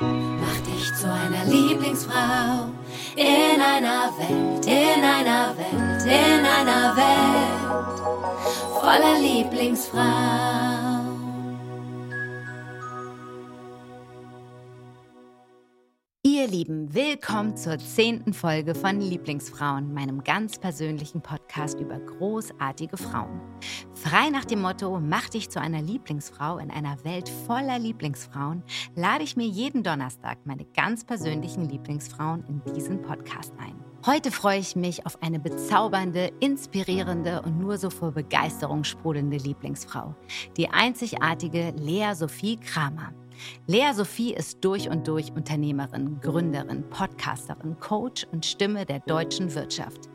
Mach dich zu einer Lieblingsfrau in einer Welt, in einer Welt, in einer Welt voller Lieblingsfrau. Lieben, willkommen zur zehnten Folge von Lieblingsfrauen, meinem ganz persönlichen Podcast über großartige Frauen. Frei nach dem Motto, mach dich zu einer Lieblingsfrau in einer Welt voller Lieblingsfrauen, lade ich mir jeden Donnerstag meine ganz persönlichen Lieblingsfrauen in diesen Podcast ein. Heute freue ich mich auf eine bezaubernde, inspirierende und nur so vor Begeisterung sprudelnde Lieblingsfrau, die einzigartige Lea Sophie Kramer. Lea Sophie ist durch und durch Unternehmerin, Gründerin, Podcasterin, Coach und Stimme der deutschen Wirtschaft.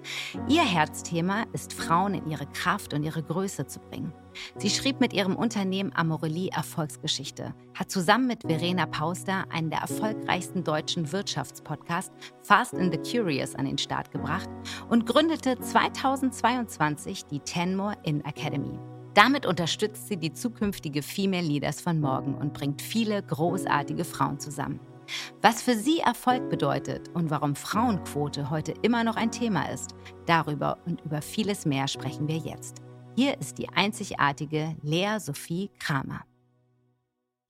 Ihr Herzthema ist, Frauen in ihre Kraft und ihre Größe zu bringen. Sie schrieb mit ihrem Unternehmen Amorelie Erfolgsgeschichte, hat zusammen mit Verena Pauster einen der erfolgreichsten deutschen Wirtschaftspodcasts Fast and the Curious an den Start gebracht und gründete 2022 die Tenmore In Academy. Damit unterstützt sie die zukünftige Female Leaders von morgen und bringt viele großartige Frauen zusammen. Was für sie Erfolg bedeutet und warum Frauenquote heute immer noch ein Thema ist, darüber und über vieles mehr sprechen wir jetzt. Hier ist die einzigartige Lea Sophie Kramer.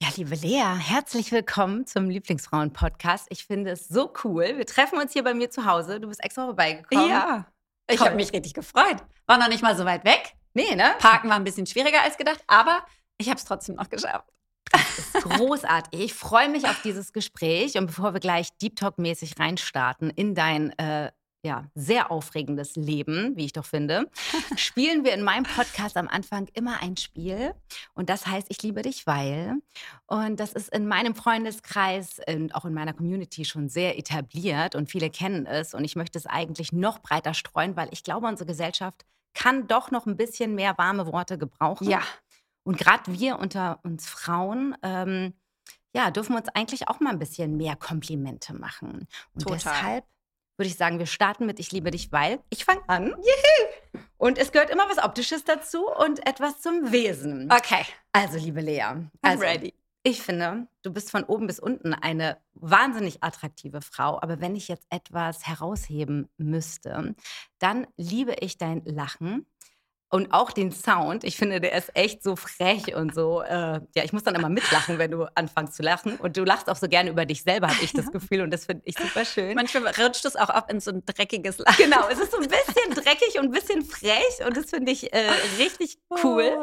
Ja, liebe Lea, herzlich willkommen zum Lieblingsfrauen-Podcast. Ich finde es so cool. Wir treffen uns hier bei mir zu Hause. Du bist extra vorbeigekommen. Ja, ich habe mich richtig gefreut. War noch nicht mal so weit weg. Nee, ne? Parken war ein bisschen schwieriger als gedacht, aber ich habe es trotzdem noch geschafft. Das ist großartig. Ich freue mich auf dieses Gespräch. Und bevor wir gleich Deep Talk-mäßig reinstarten in dein äh, ja, sehr aufregendes Leben, wie ich doch finde, spielen wir in meinem Podcast am Anfang immer ein Spiel. Und das heißt, ich liebe dich, weil. Und das ist in meinem Freundeskreis und auch in meiner Community schon sehr etabliert und viele kennen es. Und ich möchte es eigentlich noch breiter streuen, weil ich glaube, unsere Gesellschaft kann doch noch ein bisschen mehr warme Worte gebrauchen. Ja. Und gerade wir unter uns Frauen, ähm, ja, dürfen uns eigentlich auch mal ein bisschen mehr Komplimente machen. Und Total. deshalb würde ich sagen, wir starten mit Ich liebe dich, weil ich fange an. Juhu. Und es gehört immer was Optisches dazu und etwas zum Wesen. Okay, Also, liebe Lea, I'm also, ready. Ich finde, du bist von oben bis unten eine wahnsinnig attraktive Frau. Aber wenn ich jetzt etwas herausheben müsste, dann liebe ich dein Lachen. Und auch den Sound. Ich finde, der ist echt so frech und so. Äh, ja, ich muss dann immer mitlachen, wenn du anfängst zu lachen. Und du lachst auch so gerne über dich selber, habe ich das Gefühl. Und das finde ich super schön. Manchmal rutscht es auch ab in so ein dreckiges Lachen. Genau, es ist so ein bisschen dreckig und ein bisschen frech und das finde ich äh, richtig cool.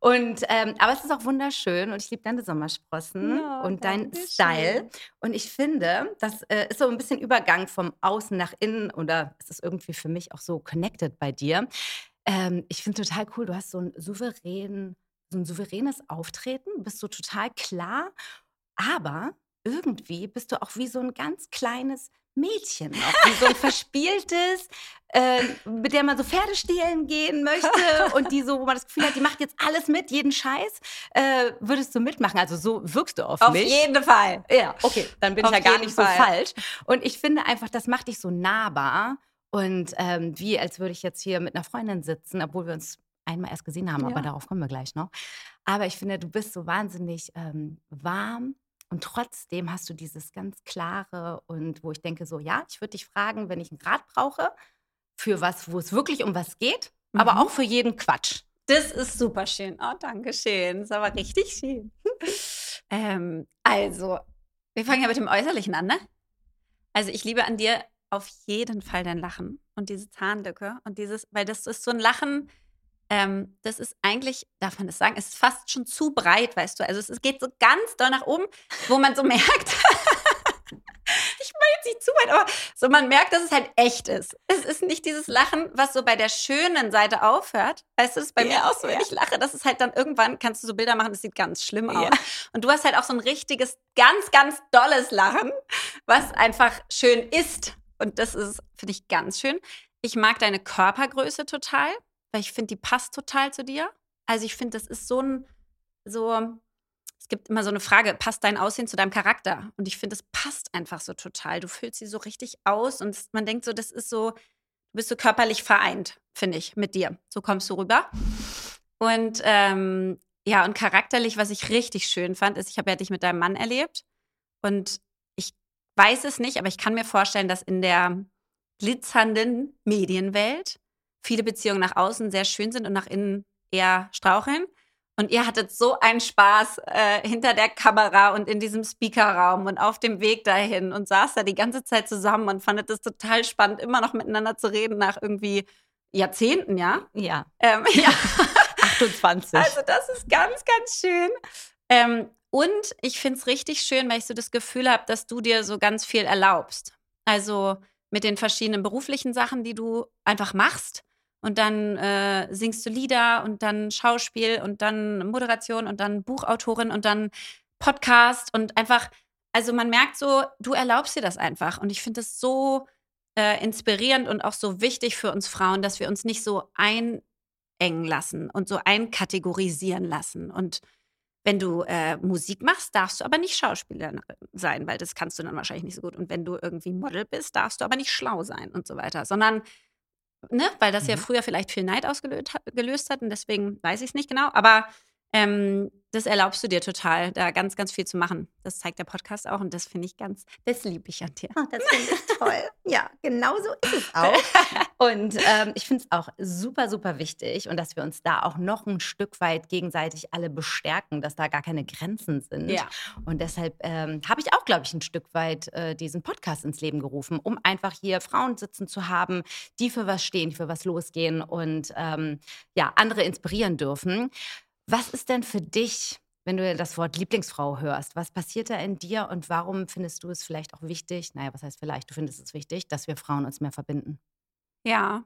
Oh. Und ähm, aber es ist auch wunderschön und ich liebe deine Sommersprossen Ja, und deinen Style. schön. Und ich finde, das äh, ist so ein bisschen Übergang vom Außen nach innen oder es ist irgendwie für mich auch so connected bei dir. Ähm, ich finde total cool, du hast so ein souverän, so ein souveränes Auftreten, bist so total klar, aber irgendwie bist du auch wie so ein ganz kleines Mädchen noch, wie so ein verspieltes, äh, mit der man so Pferde stehlen gehen möchte und die so, wo man das Gefühl hat, die macht jetzt alles mit, jeden Scheiß, äh, würdest du mitmachen. Also so wirkst du auf, Auf mich. jeden Fall. Ja, okay, dann bin Auf ich ja gar nicht so Fall. falsch. Und ich finde einfach, das macht dich so nahbar und ähm, wie als würde ich jetzt hier mit einer Freundin sitzen, obwohl wir uns einmal erst gesehen haben, aber Ja. darauf kommen wir gleich noch. Aber ich finde, du bist so wahnsinnig ähm, warm und trotzdem hast du dieses ganz klare und wo ich denke so, ja, ich würde dich fragen, wenn ich einen Rat brauche, für was, wo es wirklich um was geht, aber Mhm. auch für jeden Quatsch. Das ist super schön. Oh, danke schön. Das ist aber richtig schön. ähm, also, wir fangen ja mit dem Äußerlichen an, ne? Also, ich liebe an dir auf jeden Fall dein Lachen und diese Zahnlücke und dieses, weil das ist so ein Lachen, ähm, das ist eigentlich, darf man das sagen, es ist fast schon zu breit, weißt du. Also, es, es geht so ganz doll nach oben, wo man so merkt, ich meine jetzt nicht zu weit, aber so man merkt, dass es halt echt ist. Es ist nicht dieses Lachen, was so bei der schönen Seite aufhört. Weißt du, das ist bei mir Ja, auch so, wenn ja. ich lache, das ist halt dann irgendwann, kannst du so Bilder machen, das sieht ganz schlimm aus. Ja. Und du hast halt auch so ein richtiges, ganz, ganz dolles Lachen, was einfach schön ist. Und das ist, finde ich, ganz schön. Ich mag deine Körpergröße total, weil ich finde, die passt total zu dir. Also ich finde, das ist so ein, so, es gibt immer so eine Frage, passt dein Aussehen zu deinem Charakter? Und ich finde, es passt einfach so total. Du füllst sie so richtig aus und man denkt so, das ist so, du bist so körperlich vereint, finde ich, mit dir. So kommst du rüber. Und ähm, ja, und charakterlich, was ich richtig schön fand, ist, ich habe ja dich mit deinem Mann erlebt. Und weiß es nicht, aber ich kann mir vorstellen, dass in der glitzernden Medienwelt viele Beziehungen nach außen sehr schön sind und nach innen eher straucheln. Und ihr hattet so einen Spaß äh, hinter der Kamera und in diesem Speakerraum und auf dem Weg dahin und saß da die ganze Zeit zusammen und fandet es total spannend, immer noch miteinander zu reden nach irgendwie Jahrzehnten, ja? Ja. Ähm, ja. 28. Also das ist ganz, ganz schön. Ähm, und ich finde es richtig schön, weil ich so das Gefühl habe, dass du dir so ganz viel erlaubst. Also mit den verschiedenen beruflichen Sachen, die du einfach machst. Und dann äh, singst du Lieder und dann Schauspiel und dann Moderation und dann Buchautorin und dann Podcast und einfach, also man merkt so, du erlaubst dir das einfach. Und ich finde es so äh, inspirierend und auch so wichtig für uns Frauen, dass wir uns nicht so einengen lassen und so einkategorisieren lassen. Und wenn du äh, Musik machst, darfst du aber nicht Schauspieler sein, weil das kannst du dann wahrscheinlich nicht so gut. Und wenn du irgendwie Model bist, darfst du aber nicht schlau sein und so weiter, sondern ne, weil das mhm. ja früher vielleicht viel Neid ausgelöst hat und deswegen weiß ich es nicht genau. Aber ähm, das erlaubst du dir total, da ganz, ganz viel zu machen. Das zeigt der Podcast auch und das finde ich ganz, das liebe ich an dir. Oh, das finde ich toll. Ja, genau so ist es auch. Und ähm, ich finde es auch super, super wichtig und dass wir uns da auch noch ein Stück weit gegenseitig alle bestärken, dass da gar keine Grenzen sind. Ja. Und deshalb ähm, habe ich auch, glaube ich, ein Stück weit äh, diesen Podcast ins Leben gerufen, um einfach hier Frauen sitzen zu haben, die für was stehen, die für was losgehen und ähm, ja, andere inspirieren dürfen. Was ist denn für dich, wenn du das Wort Lieblingsfrau hörst, was passiert da in dir und warum findest du es vielleicht auch wichtig, naja, was heißt vielleicht, du findest es wichtig, dass wir Frauen uns mehr verbinden? Ja.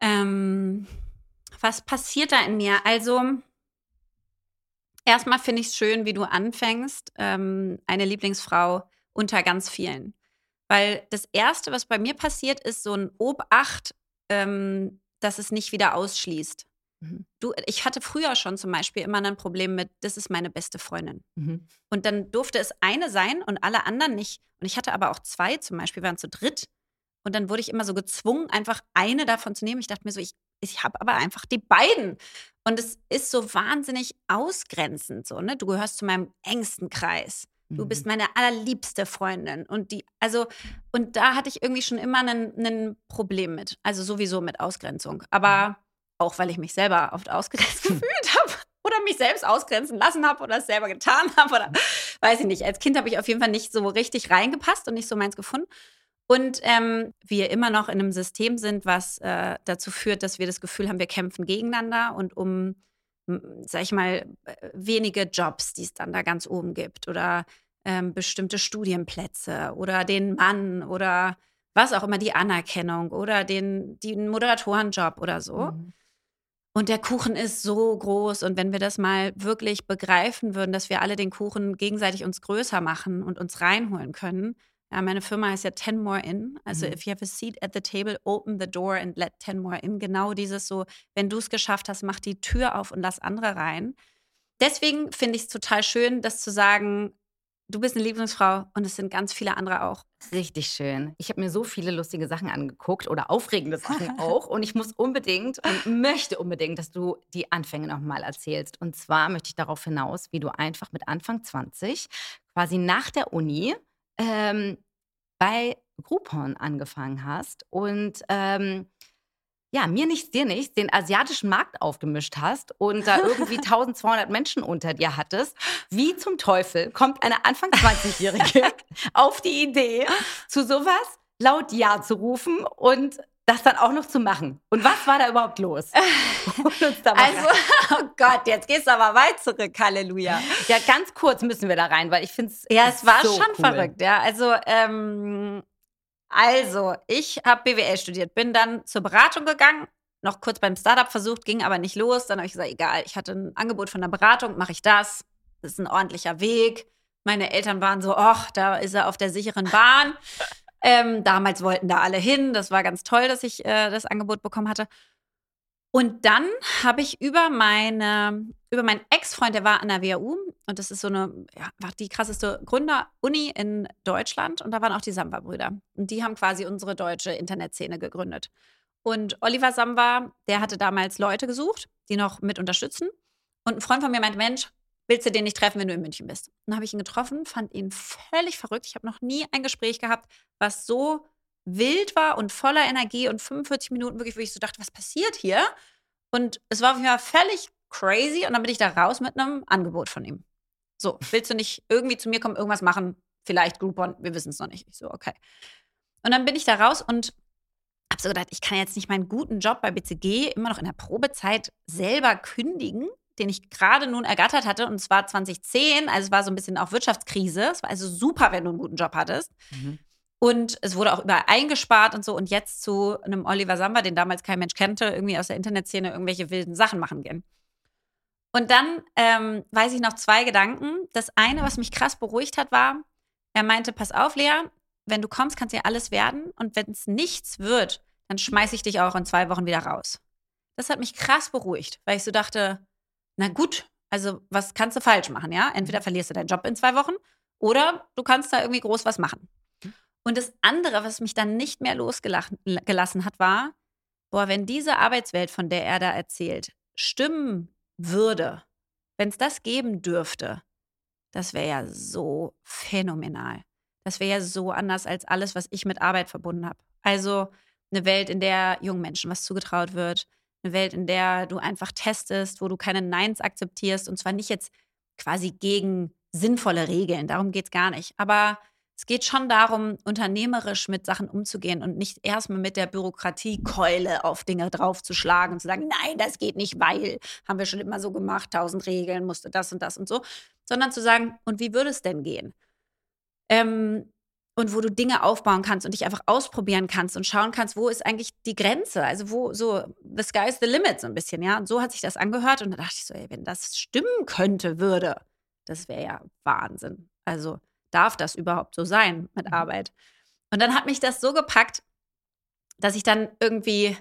Ähm, was passiert da in mir? Also, erstmal finde ich es schön, wie du anfängst, ähm, eine Lieblingsfrau unter ganz vielen. Weil das Erste, was bei mir passiert, ist so ein Obacht, ähm, dass es nicht wieder ausschließt. Mhm. Du, ich hatte früher schon zum Beispiel immer ein Problem mit, das ist meine beste Freundin. Mhm. Und dann durfte es eine sein und alle anderen nicht. Und ich hatte aber auch zwei zum Beispiel, waren zu dritt. Und dann wurde ich immer so gezwungen, einfach eine davon zu nehmen. Ich dachte mir so, ich, ich habe aber einfach die beiden. Und es ist so wahnsinnig ausgrenzend. So, ne? Du gehörst zu meinem engsten Kreis. Du bist mhm. meine allerliebste Freundin. Und die, also, und da hatte ich irgendwie schon immer ein Problem mit. Also sowieso mit Ausgrenzung. Aber mhm. Auch weil ich mich selber oft ausgrenzt gefühlt habe oder mich selbst ausgrenzen lassen habe oder es selber getan habe oder weiß ich nicht. Als Kind habe ich auf jeden Fall nicht so richtig reingepasst und nicht so meins gefunden. Und ähm, wir immer noch in einem System sind, was äh, dazu führt, dass wir das Gefühl haben, wir kämpfen gegeneinander und um, sag ich mal, wenige Jobs, die es dann da ganz oben gibt oder ähm, bestimmte Studienplätze oder den Mann oder was auch immer, die Anerkennung oder den, den Moderatorenjob oder so. Mhm. Und der Kuchen ist so groß. Und wenn wir das mal wirklich begreifen würden, dass wir alle den Kuchen gegenseitig uns größer machen und uns reinholen können. Ja, meine Firma heißt ja Ten More In. Also, mhm. if you have a seat at the table, open the door and let Ten More In. Genau dieses so, wenn du es geschafft hast, mach die Tür auf und lass andere rein. Deswegen finde ich es total schön, das zu sagen, du bist eine Lieblingsfrau und es sind ganz viele andere auch. Richtig schön. Ich habe mir so viele lustige Sachen angeguckt oder aufregende Sachen auch. Und ich muss unbedingt und möchte unbedingt, dass du die Anfänge nochmal erzählst. Und zwar möchte ich darauf hinaus, wie du einfach mit Anfang 20 quasi nach der Uni ähm, bei Groupon angefangen hast und ähm, ja, mir nichts, dir nichts, den asiatischen Markt aufgemischt hast und da irgendwie 1200 Menschen unter dir hattest. Wie zum Teufel kommt eine Anfang 20-Jährige auf die Idee, zu sowas laut Ja zu rufen und das dann auch noch zu machen. Und was war da überhaupt los? also, oh Gott, jetzt gehst du aber weit zurück, Halleluja. Ja, ganz kurz müssen wir da rein, weil ich finde es. Ja, es war so schon cool. verrückt, ja. Also, ähm, also, ich habe BWL studiert, bin dann zur Beratung gegangen, noch kurz beim Startup versucht, ging aber nicht los. Dann habe ich gesagt, egal, ich hatte ein Angebot von der Beratung, mache ich das. Das ist ein ordentlicher Weg. Meine Eltern waren so, ach, da ist er auf der sicheren Bahn. ähm, damals wollten da alle hin. Das war ganz toll, dass ich äh, das Angebot bekommen hatte. Und dann habe ich über meine, über meinen Ex-Freund, der war an der WHU und das ist so eine, ja, war die krasseste Gründer-Uni in Deutschland und da waren auch die Samba-Brüder. Und die haben quasi unsere deutsche Internetszene gegründet. Und Oliver Samba, der hatte damals Leute gesucht, die noch mit unterstützen. Und ein Freund von mir meinte, Mensch, willst du den nicht treffen, wenn du in München bist? Und dann habe ich ihn getroffen, fand ihn völlig verrückt. Ich habe noch nie ein Gespräch gehabt, was so wild war und voller Energie und 45 Minuten wirklich, wo ich so dachte, was passiert hier? Und es war auf jeden Fall völlig crazy und dann bin ich da raus mit einem Angebot von ihm. So, willst du nicht irgendwie zu mir kommen, irgendwas machen? Vielleicht Groupon, wir wissen es noch nicht. Ich so, okay. Und dann bin ich da raus und habe so gedacht, ich kann jetzt nicht meinen guten Job bei BCG immer noch in der Probezeit selber kündigen, den ich gerade nun ergattert hatte. Und zwar 2010, also es war so ein bisschen auch Wirtschaftskrise. Es war also super, wenn du einen guten Job hattest. Mhm. Und es wurde auch überall eingespart und so. Und jetzt zu einem Oliver Samba, den damals kein Mensch kannte, irgendwie aus der Internetszene irgendwelche wilden Sachen machen gehen. Und dann ähm, weiß ich noch zwei Gedanken. Das eine, was mich krass beruhigt hat, war, er meinte, pass auf, Lea, wenn du kommst, kannst du ja alles werden. Und wenn es nichts wird, dann schmeiße ich dich auch in zwei Wochen wieder raus. Das hat mich krass beruhigt, weil ich so dachte, na gut, also was kannst du falsch machen, ja? Entweder mhm. verlierst du deinen Job in zwei Wochen oder du kannst da irgendwie groß was machen. Und das andere, was mich dann nicht mehr losgelassen hat, war, boah, wenn diese Arbeitswelt, von der er da erzählt, stimmen würde, wenn es das geben dürfte, das wäre ja so phänomenal. Das wäre ja so anders als alles, was ich mit Arbeit verbunden habe. Also eine Welt, in der jungen Menschen was zugetraut wird, eine Welt, in der du einfach testest, wo du keine Neins akzeptierst und zwar nicht jetzt quasi gegen sinnvolle Regeln, darum geht es gar nicht. Aber es geht schon darum, unternehmerisch mit Sachen umzugehen und nicht erstmal mit der Bürokratiekeule auf Dinge draufzuschlagen und zu sagen, nein, das geht nicht, weil haben wir schon immer so gemacht, tausend Regeln, musste das und das und so, sondern zu sagen, und wie würde es denn gehen? Ähm, und wo du Dinge aufbauen kannst und dich einfach ausprobieren kannst und schauen kannst, wo ist eigentlich die Grenze? Also wo so the sky is the limit so ein bisschen, ja. Und so hat sich das angehört und da dachte ich so, ey, wenn das stimmen könnte, würde, das wäre ja Wahnsinn. Also darf das überhaupt so sein mit mhm. Arbeit? Und dann hat mich das so gepackt, dass ich dann irgendwie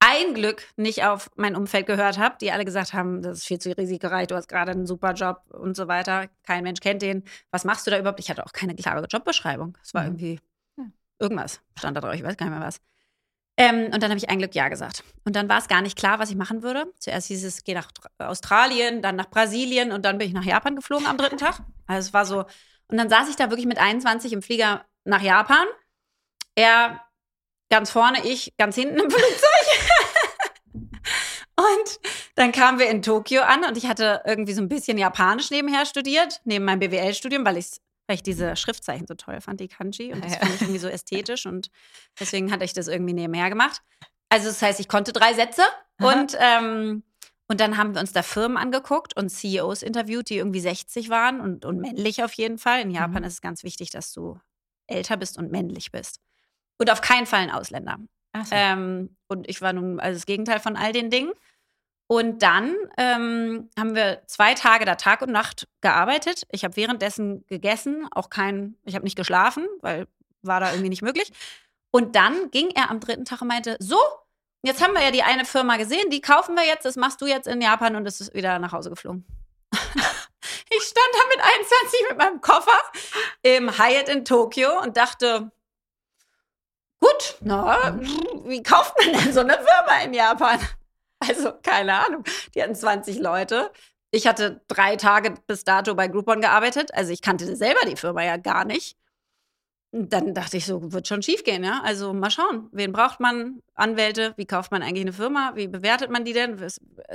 ein Glück nicht auf mein Umfeld gehört habe, die alle gesagt haben, das ist viel zu risikoreich, du hast gerade einen super Job und so weiter. Kein Mensch kennt den. Was machst du da überhaupt? Ich hatte auch keine klare Jobbeschreibung. Es war mhm. irgendwie irgendwas, stand da drauf, ich weiß gar nicht mehr was. Ähm, und dann habe ich ein Glück Ja gesagt. Und dann war es gar nicht klar, was ich machen würde. Zuerst hieß es, geh nach Australien, dann nach Brasilien und dann bin ich nach Japan geflogen am dritten Tag. Also es war so. Und dann saß ich da wirklich mit 21 im Flieger nach Japan. Er ganz vorne, ich ganz hinten im Flugzeug. und dann kamen wir in Tokio an und ich hatte irgendwie so ein bisschen Japanisch nebenher studiert, neben meinem BWL-Studium, weil, weil ich diese Schriftzeichen so toll fand, die Kanji. Und das fand ich irgendwie so ästhetisch und deswegen hatte ich das irgendwie nebenher gemacht. Also das heißt, ich konnte drei Sätze und ähm, und dann haben wir uns da Firmen angeguckt und CEOs interviewt, die irgendwie 60 waren und, und männlich auf jeden Fall. In Japan mhm. ist es ganz wichtig, dass du älter bist und männlich bist. Und auf keinen Fall ein Ausländer. So. Ähm, und ich war nun also das Gegenteil von all den Dingen. Und dann ähm, haben wir zwei Tage da Tag und Nacht gearbeitet. Ich habe währenddessen gegessen, auch kein, ich habe nicht geschlafen, weil war da irgendwie nicht möglich. Und dann ging er am dritten Tag und meinte, so, jetzt haben wir ja die eine Firma gesehen, die kaufen wir jetzt, das machst du jetzt in Japan und es ist wieder nach Hause geflogen. ich stand da mit 21 mit meinem Koffer im Hyatt in Tokio und dachte, Gut, na, wie kauft man denn so eine Firma in Japan? Also, keine Ahnung. Die hatten 20 Leute. Ich hatte drei Tage bis dato bei Groupon gearbeitet. Also, ich kannte selber die Firma ja gar nicht. Dann dachte ich so, wird schon schief gehen, ja? Also, mal schauen. Wen braucht man? Anwälte? Wie kauft man eigentlich eine Firma? Wie bewertet man die denn?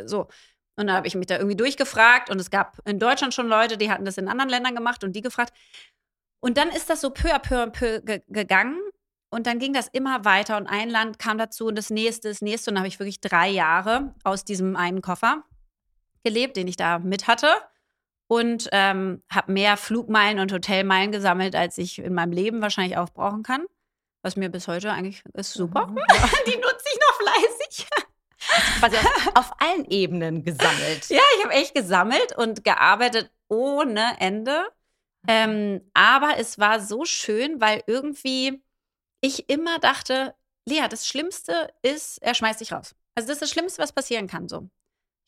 So. Und dann habe ich mich da irgendwie durchgefragt. Und es gab in Deutschland schon Leute, die hatten das in anderen Ländern gemacht und die gefragt. Und dann ist das so peu à peu, à peu gegangen. Und dann ging das immer weiter und ein Land kam dazu und das nächste, das nächste. Und dann habe ich wirklich drei Jahre aus diesem einen Koffer gelebt, den ich da mit hatte. Und ähm, habe mehr Flugmeilen und Hotelmeilen gesammelt, als ich in meinem Leben wahrscheinlich aufbrauchen kann. Was mir bis heute eigentlich ist super. Mhm. Die nutze ich noch fleißig. Quasi auf, auf allen Ebenen gesammelt. Ja, ich habe echt gesammelt und gearbeitet ohne Ende. Ähm, aber es war so schön, weil irgendwie ich immer dachte, Lea, das Schlimmste ist, er schmeißt dich raus. Also das ist das Schlimmste, was passieren kann. So.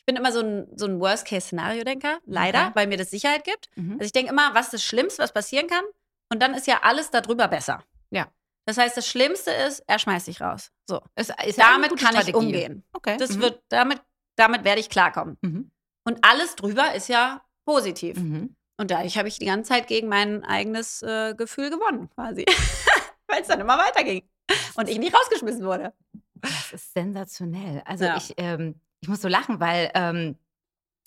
Ich bin immer so ein, so ein Worst-Case-Szenario-Denker, leider, okay. weil mir das Sicherheit gibt. Mhm. Also ich denke immer, was ist das Schlimmste, was passieren kann? Und dann ist ja alles darüber besser. Ja. Das heißt, das Schlimmste ist, er schmeißt dich raus. So. Es, ist damit kann Strategie. ich umgehen. Okay. Das mhm. wird, damit, damit werde ich klarkommen. Mhm. Und alles drüber ist ja positiv. Mhm. Und dadurch habe ich die ganze Zeit gegen mein eigenes äh, Gefühl gewonnen, quasi. Weil es dann immer weiterging. Und ich nicht rausgeschmissen wurde. Das ist sensationell. Also Ja. ich, ähm, ich muss so lachen, weil ähm,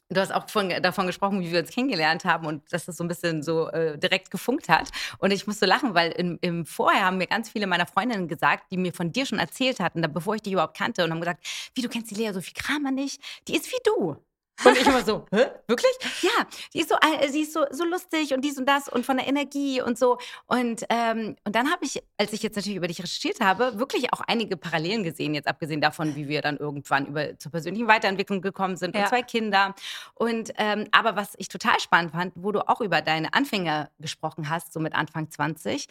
du hast auch von, davon gesprochen, wie wir uns kennengelernt haben und dass das so ein bisschen so äh, direkt gefunkt hat. Und ich muss so lachen, weil im, im Vorher haben mir ganz viele meiner Freundinnen gesagt, die mir von dir schon erzählt hatten, da, bevor ich dich überhaupt kannte, und haben gesagt, wie du kennst die Lea Sophie Kramer nicht, die ist wie du. Und ich immer so, hä? Wirklich? Ja, die ist so, äh, sie ist so, so lustig und dies und das und von der Energie und so. Und, ähm, und dann habe ich, als ich jetzt natürlich über dich recherchiert habe, wirklich auch einige Parallelen gesehen, jetzt abgesehen davon, wie wir dann irgendwann über zur persönlichen Weiterentwicklung gekommen sind Ja. und zwei Kinder. Und ähm, aber was ich total spannend fand, wo du auch über deine Anfänge gesprochen hast, so mit Anfang 20.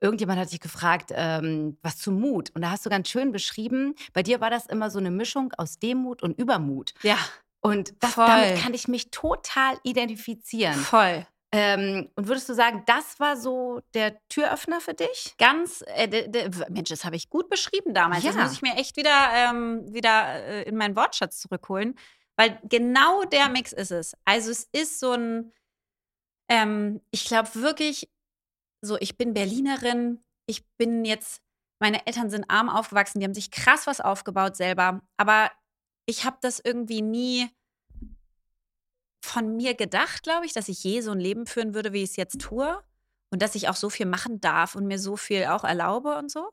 Irgendjemand hat dich gefragt, ähm, was zu Mut. Und da hast du ganz schön beschrieben, bei dir war das immer so eine Mischung aus Demut und Übermut. Ja, Und das, damit kann ich mich total identifizieren. voll. Ähm, und würdest du sagen, das war so der Türöffner für dich? Ganz, äh, de, de, Mensch, das habe ich gut beschrieben damals. Das Ja. muss ich mir echt wieder, ähm, wieder äh, in meinen Wortschatz zurückholen. Weil genau der Mix ist es. Also es ist so ein, ähm, ich glaube wirklich, so ich bin Berlinerin, ich bin jetzt, meine Eltern sind arm aufgewachsen, die haben sich krass was aufgebaut selber. Aber ich habe das irgendwie nie von mir gedacht, glaube ich, dass ich je so ein Leben führen würde, wie ich es jetzt tue. Und dass ich auch so viel machen darf und mir so viel auch erlaube und so.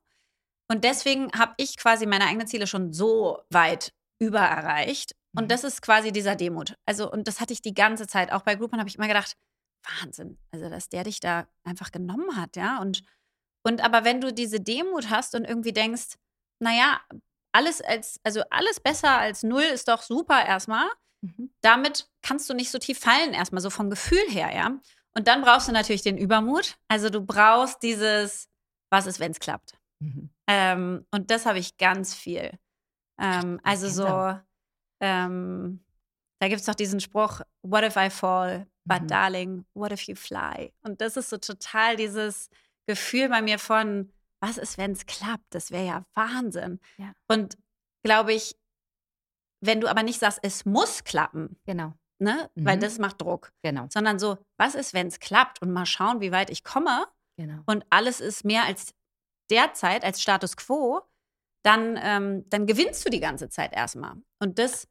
Und deswegen habe ich quasi meine eigenen Ziele schon so weit über erreicht. Mhm. Und das ist quasi dieser Demut. Also, und das hatte ich die ganze Zeit. Auch bei Groupon habe ich immer gedacht, Wahnsinn, also dass der dich da einfach genommen hat, ja. Und, und aber wenn du diese Demut hast und irgendwie denkst, naja, alles als, also alles besser als null ist doch super erstmal, Mhm. damit kannst du nicht so tief fallen, erstmal so vom Gefühl her, ja. Und dann brauchst du natürlich den Übermut. Also du brauchst dieses, was ist, wenn es klappt. Mhm. Ähm, und das habe ich ganz viel. Ähm, also so, ähm, da gibt es doch diesen Spruch, what if I fall, but Mhm. darling, what if you fly? Und das ist so total dieses Gefühl bei mir von, was ist, wenn es klappt? Das wäre ja Wahnsinn. Ja. Und glaube ich, wenn du aber nicht sagst, es muss klappen, Genau, ne? Weil Mhm. das macht Druck. genau, Sondern so, was ist, wenn es klappt? Und mal schauen, wie weit ich komme genau. und alles ist mehr als derzeit, als Status quo, dann, ähm, dann gewinnst du die ganze Zeit erstmal. Und das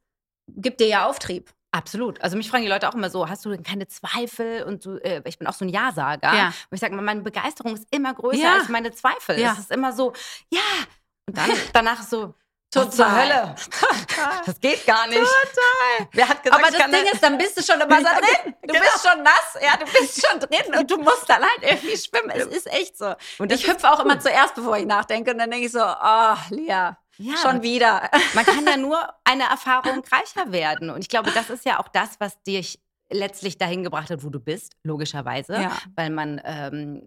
gibt dir ja Auftrieb. Absolut. Also mich fragen die Leute auch immer so, hast du denn keine Zweifel? Und du, äh, ich bin auch so ein Ja-Sager. Ja. Und ich sage mal, meine Begeisterung ist immer größer Ja. als meine Zweifel. Ja. Es ist immer so, ja. Und dann danach so, Total. zur Hölle. Das geht gar nicht. Total. Wer hat gesagt, Aber das Ding ist, dann bist du schon immer so Ja, drin. Du genau. bist schon nass, ja, du bist schon drin und du musst dann halt irgendwie schwimmen. Es ist echt so. Und ich hüpfe auch immer gut. zuerst, bevor ich nachdenke. Und dann denke ich so, oh, Lia, Ja, schon wieder. Man kann ja nur eine Erfahrung reicher werden. Und ich glaube, das ist ja auch das, was dich letztlich dahin gebracht hat, wo du bist, logischerweise. Ja. Weil man ähm,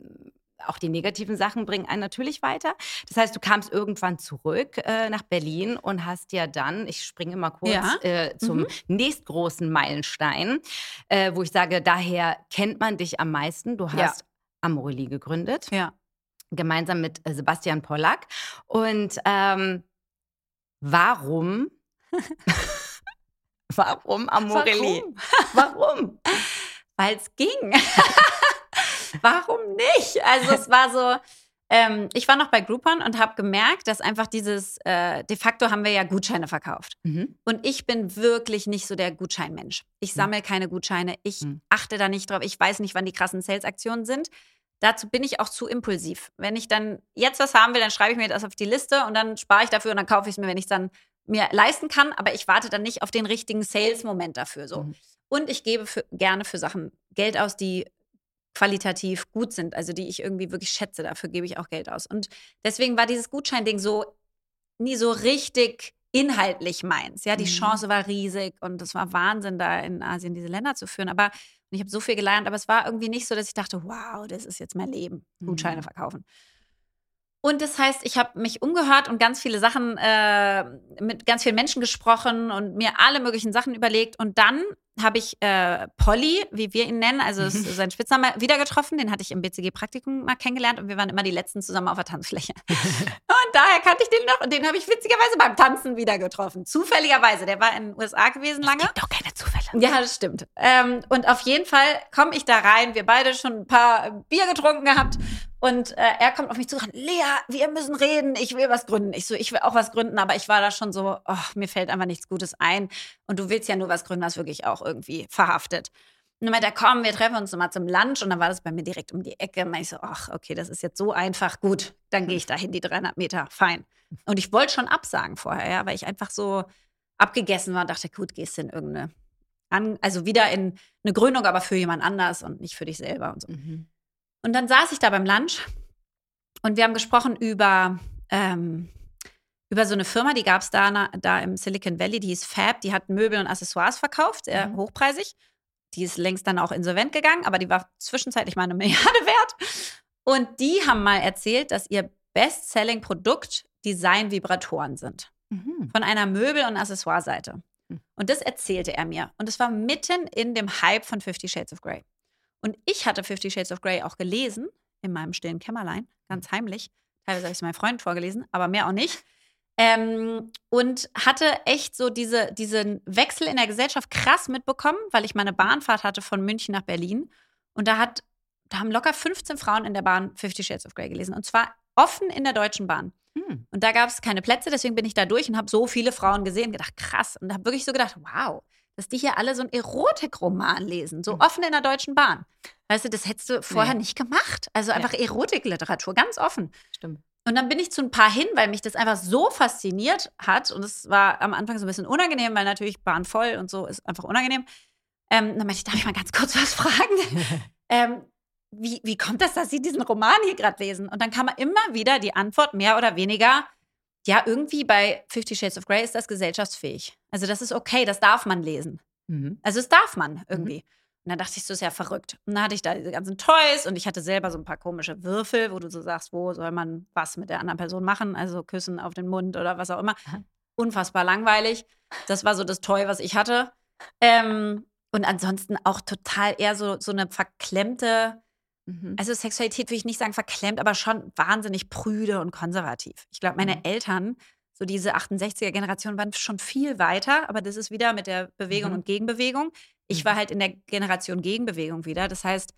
auch die negativen Sachen bringen einen natürlich weiter. Das heißt, du kamst irgendwann zurück äh, nach Berlin und hast ja dann, ich springe mal kurz Ja. äh, zum Mhm. nächstgroßen Meilenstein, äh, wo ich sage, daher kennt man dich am meisten. Du Ja. hast Amorelie gegründet Ja. gemeinsam mit äh, Sebastian Pollack. Und ähm, warum? warum Amorelie? Warum? Weil es ging. Warum nicht? Also es war so, ähm, ich war noch bei Groupon und habe gemerkt, dass einfach dieses, äh, de facto haben wir ja Gutscheine verkauft. Mhm. Und ich bin wirklich nicht so der Gutscheinmensch. Ich sammle keine Gutscheine. Ich Mhm. achte da nicht drauf. Ich weiß nicht, wann die krassen Sales-Aktionen sind. Dazu bin ich auch zu impulsiv. Wenn ich dann jetzt was haben will, dann schreibe ich mir das auf die Liste und dann spare ich dafür und dann kaufe ich es mir, wenn ich es dann mir leisten kann. Aber ich warte dann nicht auf den richtigen Sales-Moment dafür. So. Mhm. Und ich gebe für, gerne für Sachen Geld aus, die qualitativ gut sind, also die ich irgendwie wirklich schätze. Dafür gebe ich auch Geld aus. Und deswegen war dieses Gutscheinding so nie so richtig inhaltlich meins. Ja, die Mhm. Chance war riesig und es war Wahnsinn, da in Asien diese Länder zu führen. Aber und ich habe so viel gelernt, aber es war irgendwie nicht so, dass ich dachte, wow, das ist jetzt mein Leben, Gutscheine Mhm. verkaufen. Und das heißt, ich habe mich umgehört und ganz viele Sachen, äh, mit ganz vielen Menschen gesprochen und mir alle möglichen Sachen überlegt. Und dann habe ich äh, Polly, wie wir ihn nennen, also ist sein Spitzname, wieder getroffen. Den hatte ich im BCG-Praktikum mal kennengelernt und wir waren immer die Letzten zusammen auf der Tanzfläche. und daher kannte ich den noch und den habe ich witzigerweise beim Tanzen wieder getroffen. Zufälligerweise. Der war in den USA gewesen lange. Doch keine Zufälle. Ja, das stimmt. Ähm, und auf jeden Fall komme ich da rein. Wir beide schon ein paar Bier getrunken gehabt. Und äh, er kommt auf mich zu und Lea, wir müssen reden. Ich will was gründen. Ich so, ich will auch was gründen, aber ich war da schon so, oh, mir fällt einfach nichts Gutes ein. Und du willst ja nur was gründen, was wirklich auch irgendwie verhaftet. Und dann meinte er, komm, wir treffen uns mal zum Lunch. Und dann war das bei mir direkt um die Ecke. Und ich so, ach, okay, das ist jetzt so einfach. Gut, dann gehe ich dahin, die 300 Meter. Fein. Und ich wollte schon absagen vorher, ja, weil ich einfach so abgegessen war und dachte, gut, gehst in irgendeine an, also wieder in eine Gründung, aber für jemand anders und nicht für dich selber und so. Mhm. Und dann saß ich da beim Lunch und wir haben gesprochen über, ähm, über so eine Firma, die gab es da, da im Silicon Valley, die hieß Fab, die hat Möbel und Accessoires verkauft, sehr Mhm. hochpreisig. Die ist längst dann auch insolvent gegangen, aber die war zwischenzeitlich mal eine Milliarde wert. Und die haben mal erzählt, dass ihr Best-Selling-Produkt Design-Vibratoren sind Mhm. von einer Möbel- und Accessoire-Seite. Hm. Und das erzählte er mir. Und es war mitten in dem Hype von Fifty Shades of Grey. Und ich hatte Fifty Shades of Grey auch gelesen, in meinem stillen Kämmerlein, ganz heimlich. Teilweise habe ich es meinem Freund vorgelesen, aber mehr auch nicht. Ähm, und hatte echt so diese, diesen Wechsel in der Gesellschaft krass mitbekommen, weil ich meine Bahnfahrt hatte von München nach Berlin. Und da, hat, da haben locker 15 Frauen in der Bahn Fifty Shades of Grey gelesen. Und zwar offen in der Deutschen Bahn. Mhm. Und da gab es keine Plätze, deswegen bin ich da durch und habe so viele Frauen gesehen, gedacht, krass. Und habe wirklich so gedacht, wow, dass die hier alle so einen Erotikroman lesen, so Mhm. offen in der Deutschen Bahn. Weißt du, das hättest du vorher Nee. nicht gemacht. Also einfach Erotikliteratur, ganz offen. Stimmt. Und dann bin ich zu ein paar hin, weil mich das einfach so fasziniert hat. Und es war am Anfang so ein bisschen unangenehm, weil natürlich Bahn voll und so ist einfach unangenehm. Ähm, dann meinte ich, darf ich mal ganz kurz was fragen? ähm, wie, wie kommt das, dass Sie diesen Roman hier gerade lesen? Und dann kam immer wieder die Antwort, mehr oder weniger, ja, irgendwie bei Fifty Shades of Grey ist das gesellschaftsfähig. Also das ist okay, das darf man lesen. Mhm. Also es darf man irgendwie. Und dann dachte ich, so ist ja verrückt. Und dann hatte ich da diese ganzen Toys und ich hatte selber so ein paar komische Würfel, wo du so sagst, wo soll man was mit der anderen Person machen? Also küssen auf den Mund oder was auch immer. Unfassbar langweilig. Das war so das Toy, was ich hatte. Ähm, und ansonsten auch total eher so, so eine verklemmte, Mhm. also Sexualität will ich nicht sagen verklemmt, aber schon wahnsinnig prüde und konservativ. Ich glaube, meine Mhm. Eltern, so diese 68er-Generation, waren schon viel weiter, aber das ist wieder mit der Bewegung Mhm. und Gegenbewegung. Ich Mhm. war halt in der Generation Gegenbewegung wieder. Das heißt,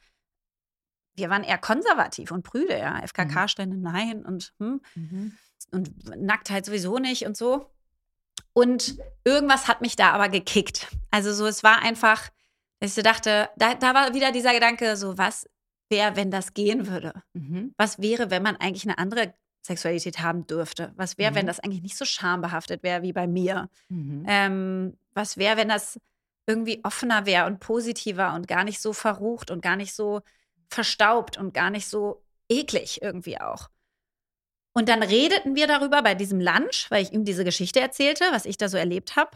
wir waren eher konservativ und prüde, ja. FKK-Stände nein und, hm, Mhm. und Nacktheit sowieso nicht und so. Und irgendwas hat mich da aber gekickt. Also so, es war einfach, dass ich dachte, da, da war wieder dieser Gedanke, so was wäre, wenn das gehen würde? Mhm. Was wäre, wenn man eigentlich eine andere Sexualität haben dürfte? Was wäre, wenn Mhm. das eigentlich nicht so schambehaftet wäre wie bei mir? Mhm. Ähm, was wäre, wenn das irgendwie offener wäre und positiver und gar nicht so verrucht und gar nicht so verstaubt und gar nicht so eklig irgendwie auch? Und dann redeten wir darüber bei diesem Lunch, weil ich ihm diese Geschichte erzählte, was ich da so erlebt habe,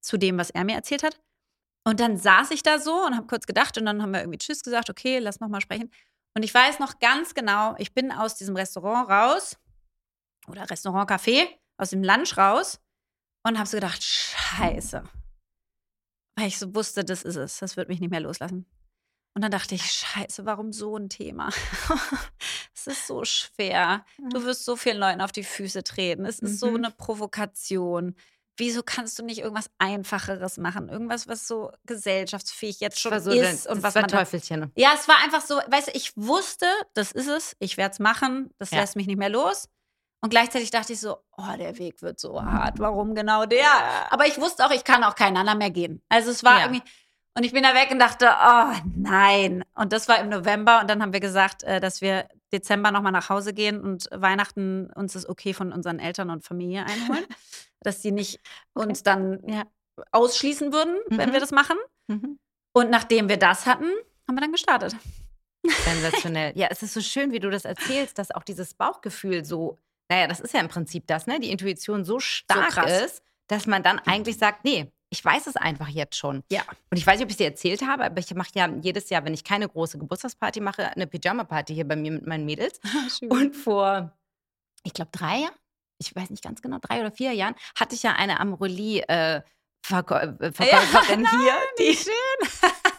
zu dem, was er mir erzählt hat. Und dann saß ich da so und habe kurz gedacht und dann haben wir irgendwie Tschüss gesagt, okay, lass noch mal sprechen. Und ich weiß noch ganz genau, ich bin aus diesem Restaurant raus oder Restaurant Café, aus dem Lunch raus und habe so gedacht, scheiße. Weil ich so wusste, das ist es, das wird mich nicht mehr loslassen. Und dann dachte ich, scheiße, warum so ein Thema? es ist so schwer. Du wirst so vielen Leuten auf die Füße treten. Es ist so Mhm. eine Provokation. Wieso kannst du nicht irgendwas Einfacheres machen? Irgendwas, was so gesellschaftsfähig jetzt schon so ist dein- und das was war man da- Teufelchen. ja, es war einfach so, weißt du, ich wusste, das ist es, ich werde es machen, das Ja. lässt mich nicht mehr los. Und gleichzeitig dachte ich so, oh, der Weg wird so hart, warum genau der? Aber ich wusste auch, ich kann auch keinen anderen mehr gehen. Also es war Ja. irgendwie, und ich bin da weg und dachte, oh nein. Und das war im November und dann haben wir gesagt, äh, dass wir Dezember nochmal nach Hause gehen und Weihnachten uns das okay von unseren Eltern und Familie einholen. dass die nicht Okay. uns dann ja, ausschließen würden, wenn Mhm. wir das machen. Mhm. Und nachdem wir das hatten, haben wir dann gestartet. Sensationell. Ja, es ist so schön, wie du das erzählst, dass auch dieses Bauchgefühl so, naja, das ist ja im Prinzip das, ne? Die Intuition so stark krass. ist, dass man dann eigentlich sagt, nee, ich weiß es einfach jetzt schon. Ja. Und ich weiß nicht, ob ich es dir erzählt habe, aber ich mache ja jedes Jahr, wenn ich keine große Geburtstagsparty mache, eine Pyjama-Party hier bei mir mit meinen Mädels. Und vor, ich glaube, drei Jahren, ich weiß nicht ganz genau, drei oder vier Jahren, hatte ich ja eine Amorelie äh, Verkäu äh, Verkäuferin Ja, hier, die, schön.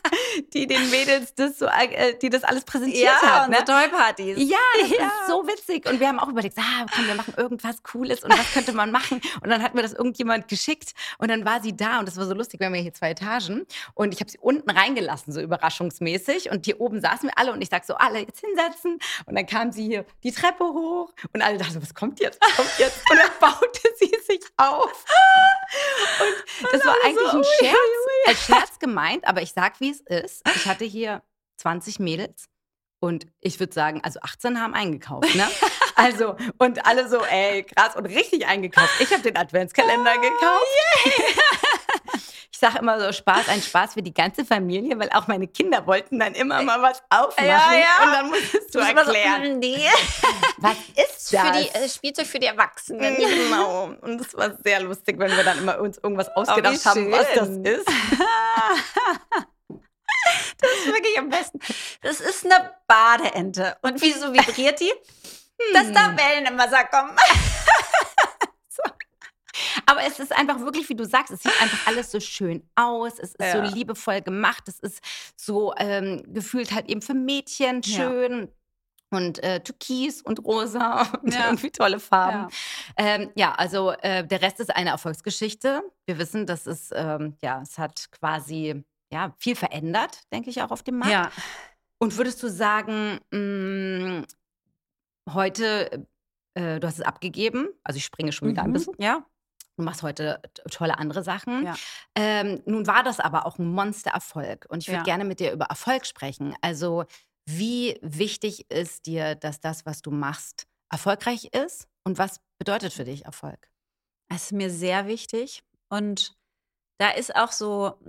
die den Mädels das so, äh, die das alles präsentiert Ja, hat. Ne? unsere Tollpartys. Ja, das Ja. ist so witzig. Und wir haben auch überlegt, ah, komm, wir machen irgendwas Cooles und was könnte man machen? Und dann hat mir das irgendjemand geschickt und dann war sie da und das war so lustig. Wir haben ja hier zwei Etagen und ich habe sie unten reingelassen, so überraschungsmäßig. Und hier oben saßen wir alle und ich sag so, alle jetzt hinsetzen. Und dann kam sie hier die Treppe hoch und alle dachten, was kommt jetzt? Was kommt jetzt? Und dann baute sie sich auf. Und das war eigentlich ein Scherz, als Scherz gemeint, aber ich sag, wie es ist. Ich hatte hier 20 Mädels und ich würde sagen, also 18 haben eingekauft, ne? Also, und alle so, ey, krass und richtig eingekauft. Ich habe den Adventskalender Oh, gekauft. Ich sage immer so Spaß, ein Spaß für die ganze Familie, weil auch meine Kinder wollten dann immer mal was aufmachen. Ja, ja. Und dann musstest du immer so, erklären, mm, nee. was ist das? Für die äh, Spielzeug für die Erwachsenen. Genau. Und es war sehr lustig, wenn wir dann immer uns irgendwas Oh, ausgedacht haben, was das ist. Das ist wirklich am besten. Das ist eine Badeente. Und wieso vibriert die? Dass da Wellen im Wasser kommen. Aber es ist einfach wirklich, wie du sagst, es sieht einfach alles so schön aus. Es ist Ja. so liebevoll gemacht. Es ist so ähm, gefühlt halt eben für Mädchen Ja. schön. Und äh, türkis und rosa und Ja. irgendwie tolle Farben. Ja. Ja, ähm, ja also äh, der Rest ist eine Erfolgsgeschichte. Wir wissen, dass es, ähm, ja, es hat quasi ja, viel verändert, denke ich, auch auf dem Markt. Ja. Und würdest du sagen, mh, heute, äh, du hast es abgegeben, also ich springe schon wieder ein Mhm. bisschen. Ja. Du machst heute tolle andere Sachen. Ja. Ähm, nun war das aber auch ein Monstererfolg. Und ich würde Ja. gerne mit dir über Erfolg sprechen. Also, wie wichtig ist dir, dass das, was du machst, erfolgreich ist? Und was bedeutet für dich Erfolg? Das ist mir sehr wichtig. Und da ist auch so,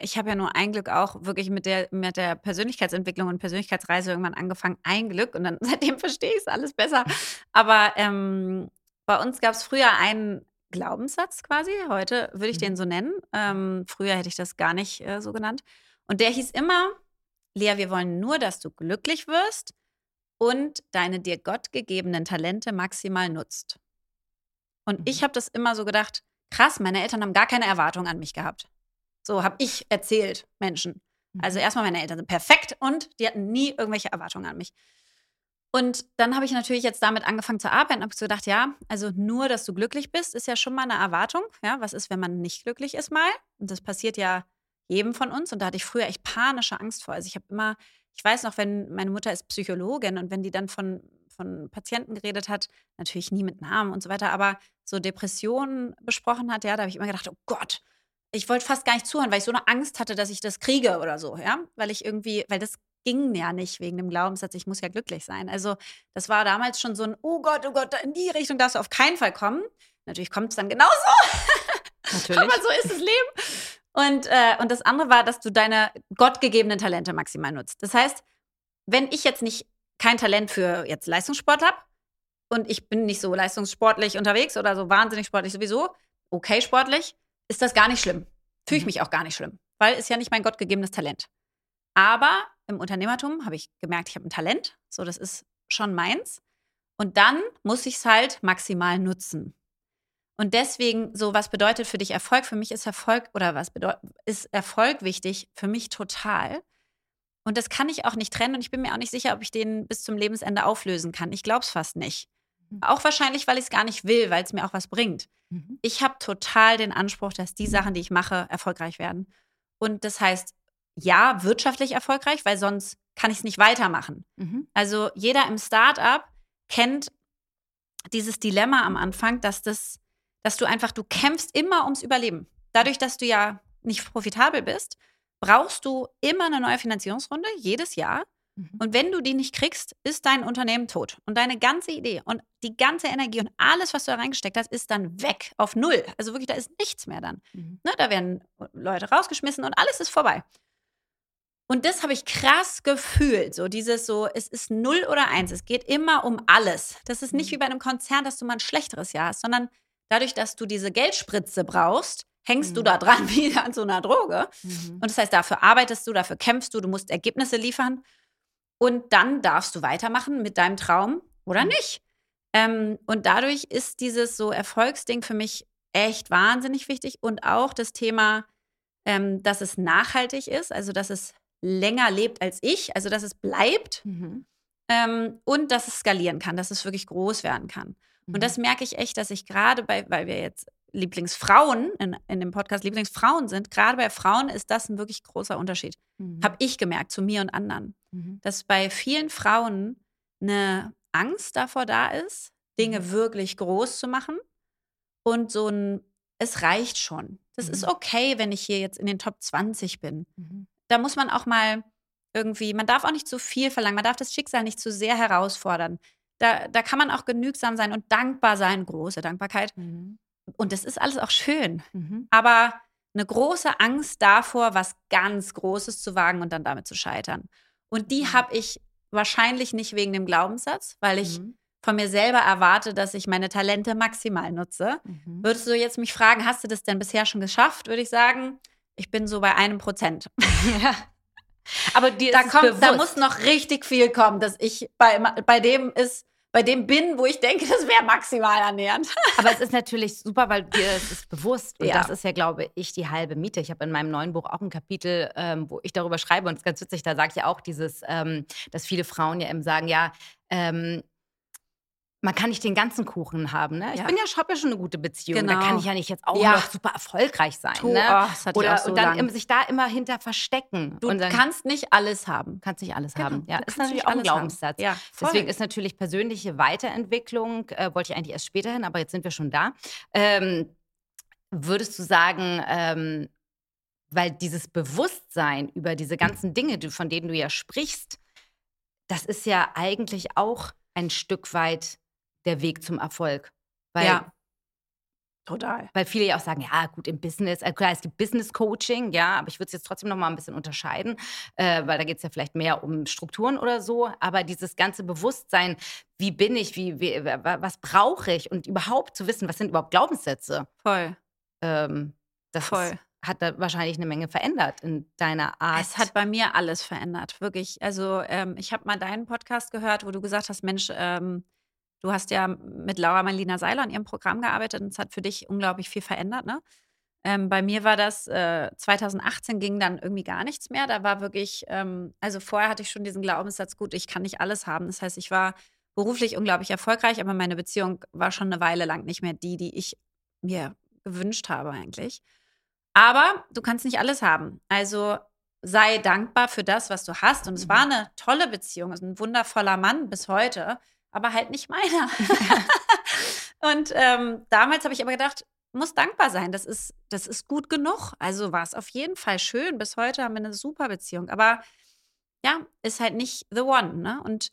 ich habe ja nur ein Glück auch wirklich mit der, mit der Persönlichkeitsentwicklung und Persönlichkeitsreise irgendwann angefangen. Ein Glück und dann seitdem verstehe ich es alles besser. Aber ähm, bei uns gab es früher einen Glaubenssatz quasi. Heute würde ich Mhm. den so nennen. Ähm, früher hätte ich das gar nicht äh, so genannt. Und der hieß immer, Lea, wir wollen nur, dass du glücklich wirst und deine dir Gott gegebenen Talente maximal nutzt. Und ich Mhm. habe das immer so gedacht, krass, meine Eltern haben gar keine Erwartung an mich gehabt. So habe ich erzählt Menschen. Also erstmal meine Eltern sind perfekt und die hatten nie irgendwelche Erwartungen an mich. Und dann habe ich natürlich jetzt damit angefangen zu arbeiten und habe gedacht, ja, also nur, dass du glücklich bist, ist ja schon mal eine Erwartung. Ja, was ist, wenn man nicht glücklich ist mal? Und das passiert ja jedem von uns. Und da hatte ich früher echt panische Angst vor. Also ich habe immer, ich weiß noch, wenn meine Mutter ist Psychologin und wenn die dann von, von Patienten geredet hat, natürlich nie mit Namen und so weiter, aber so Depressionen besprochen hat, ja, da habe ich immer gedacht, oh Gott, ich wollte fast gar nicht zuhören, weil ich so eine Angst hatte, dass ich das kriege oder so, ja, weil ich irgendwie, weil das ging ja nicht wegen dem Glaubenssatz, ich muss ja glücklich sein. Also das war damals schon so ein, oh Gott, oh Gott, in die Richtung darfst du auf keinen Fall kommen. Natürlich kommt es dann genauso, Natürlich. aber so ist das Leben. Und, äh, und das andere war, dass du deine gottgegebenen Talente maximal nutzt. Das heißt, wenn ich jetzt nicht kein Talent für jetzt Leistungssport habe und ich bin nicht so leistungssportlich unterwegs oder so wahnsinnig sportlich sowieso, okay sportlich, ist das gar nicht schlimm. Fühle ich Mhm. mich auch gar nicht schlimm, weil ist ja nicht mein gottgegebenes Talent. Aber im Unternehmertum habe ich gemerkt, ich habe ein Talent, so das ist schon meins. Und dann muss ich es halt maximal nutzen. Und deswegen, so was bedeutet für dich Erfolg? Für mich ist Erfolg oder was bedeutet, ist Erfolg wichtig? Für mich total. Und das kann ich auch nicht trennen und ich bin mir auch nicht sicher, ob ich den bis zum Lebensende auflösen kann. Ich glaube es fast nicht. Mhm. Auch wahrscheinlich, weil ich es gar nicht will, weil es mir auch was bringt. Mhm. Ich habe total den Anspruch, dass die Sachen, die ich mache, erfolgreich werden. Und das heißt, ja, wirtschaftlich erfolgreich, weil sonst kann ich es nicht weitermachen. Mhm. Also jeder im Startup kennt dieses Dilemma am Anfang, dass das, dass du einfach, du kämpfst immer ums Überleben. Dadurch, dass du ja nicht profitabel bist, brauchst du immer eine neue Finanzierungsrunde, jedes Jahr. Mhm. Und wenn du die nicht kriegst, ist dein Unternehmen tot. Und deine ganze Idee und die ganze Energie und alles, was du da reingesteckt hast, ist dann weg auf Null. Also wirklich, da ist nichts mehr dann. Mhm. Ne, da werden Leute rausgeschmissen und alles ist vorbei. Und das habe ich krass gefühlt. So dieses so, es ist null oder eins. Es geht immer um alles. Das ist nicht Mhm. wie bei einem Konzern, dass du mal ein schlechteres Jahr hast, sondern dadurch, dass du diese Geldspritze brauchst, hängst du Mhm. da dran wie an so einer Droge. Mhm. Und das heißt, dafür arbeitest du, dafür kämpfst du, du musst Ergebnisse liefern. Und dann darfst du weitermachen mit deinem Traum oder Mhm. nicht. Ähm, und dadurch ist dieses so Erfolgsding für mich echt wahnsinnig wichtig. Und auch das Thema, ähm, dass es nachhaltig ist, also dass es länger lebt als ich, also dass es bleibt Mhm. ähm, und dass es skalieren kann, dass es wirklich groß werden kann. Mhm. Und das merke ich echt, dass ich gerade bei, weil wir jetzt Lieblingsfrauen in, in dem Podcast Lieblingsfrauen sind, gerade bei Frauen ist das ein wirklich großer Unterschied. Mhm. Habe ich gemerkt zu mir und anderen, Mhm. dass bei vielen Frauen eine Angst davor da ist, Dinge Mhm. wirklich groß zu machen und so ein, es reicht schon. Das ist Mhm. okay, wenn ich hier jetzt in den Top 20 bin Mhm. da muss man auch mal irgendwie, man darf auch nicht zu viel verlangen, man darf das Schicksal nicht zu sehr herausfordern. Da, da kann man auch genügsam sein und dankbar sein, große Dankbarkeit. Mhm. Und das ist alles auch schön. Mhm. Aber eine große Angst davor, was ganz Großes zu wagen und dann damit zu scheitern. Und die Mhm. habe ich wahrscheinlich nicht wegen dem Glaubenssatz, weil ich Mhm. von mir selber erwarte, dass ich meine Talente maximal nutze. Mhm. Würdest du jetzt mich fragen, hast du das denn bisher schon geschafft, würde ich sagen, ich bin so bei einem Prozent. Ja. Aber da, kommt, da muss noch richtig viel kommen, dass ich bei, bei dem ist, bei dem bin, wo ich denke, das wäre maximal annähernd. Aber es ist natürlich super, weil dir es ist bewusst. Und Ja. das ist ja, glaube ich, die halbe Miete. Ich habe in meinem neuen Buch auch ein Kapitel, ähm, wo ich darüber schreibe. Und es ist ganz witzig, da sage ich ja auch dieses, ähm, dass viele Frauen ja eben sagen, ja, ähm, man kann nicht den ganzen Kuchen haben. Ne? Ich Ja. bin ja, habe ja schon eine gute Beziehung. Da Genau. kann ich ja nicht jetzt auch Ja. noch super erfolgreich sein. Ne? oh, das hatte ich Oder auch so und dann lang. sich da immer hinter verstecken. Du dann kannst nicht alles haben. kannst nicht alles Genau, haben. Ja, ist natürlich auch ein. Glaubenssatz. Ja. Deswegen ist natürlich persönliche Weiterentwicklung, äh, wollte ich eigentlich erst später hin, aber jetzt sind wir schon da. Ähm, würdest du sagen, ähm, weil dieses Bewusstsein über diese ganzen Dinge, von denen du ja sprichst, das ist ja eigentlich auch ein Stück weit der Weg zum Erfolg. Weil, ja. Total. weil viele ja auch sagen, ja gut, im Business, äh, klar, es gibt Business Coaching, ja, aber ich würde es jetzt trotzdem noch mal ein bisschen unterscheiden, äh, weil da geht es ja vielleicht mehr um Strukturen oder so, aber dieses ganze Bewusstsein, wie bin ich, wie, wie, wa- was brauche ich und überhaupt zu wissen, was sind überhaupt Glaubenssätze, Voll. ähm, das Voll. Ist, hat da wahrscheinlich eine Menge verändert in deiner Art. Es hat bei mir alles verändert, wirklich. Also ähm, ich habe mal deinen Podcast gehört, wo du gesagt hast, Mensch, ähm, du hast ja mit Laura Marlina Seiler an ihrem Programm gearbeitet und es hat für dich unglaublich viel verändert. Ne? Ähm, bei mir war das, äh, 2018 ging dann irgendwie gar nichts mehr. Da war wirklich, ähm, also vorher hatte ich schon diesen Glaubenssatz, gut, ich kann nicht alles haben. Das heißt, ich war beruflich unglaublich erfolgreich, aber meine Beziehung war schon eine Weile lang nicht mehr die, die ich mir gewünscht habe eigentlich. Aber du kannst nicht alles haben. Also sei dankbar für das, was du hast. Und es Mhm. war eine tolle Beziehung, es ist ein wundervoller Mann bis heute, aber halt nicht meiner. und ähm, damals habe ich aber gedacht, muss dankbar sein. Das ist, das ist gut genug. Also war es auf jeden Fall schön. Bis heute haben wir eine super Beziehung. Aber ja, ist halt nicht the one. Ne? Und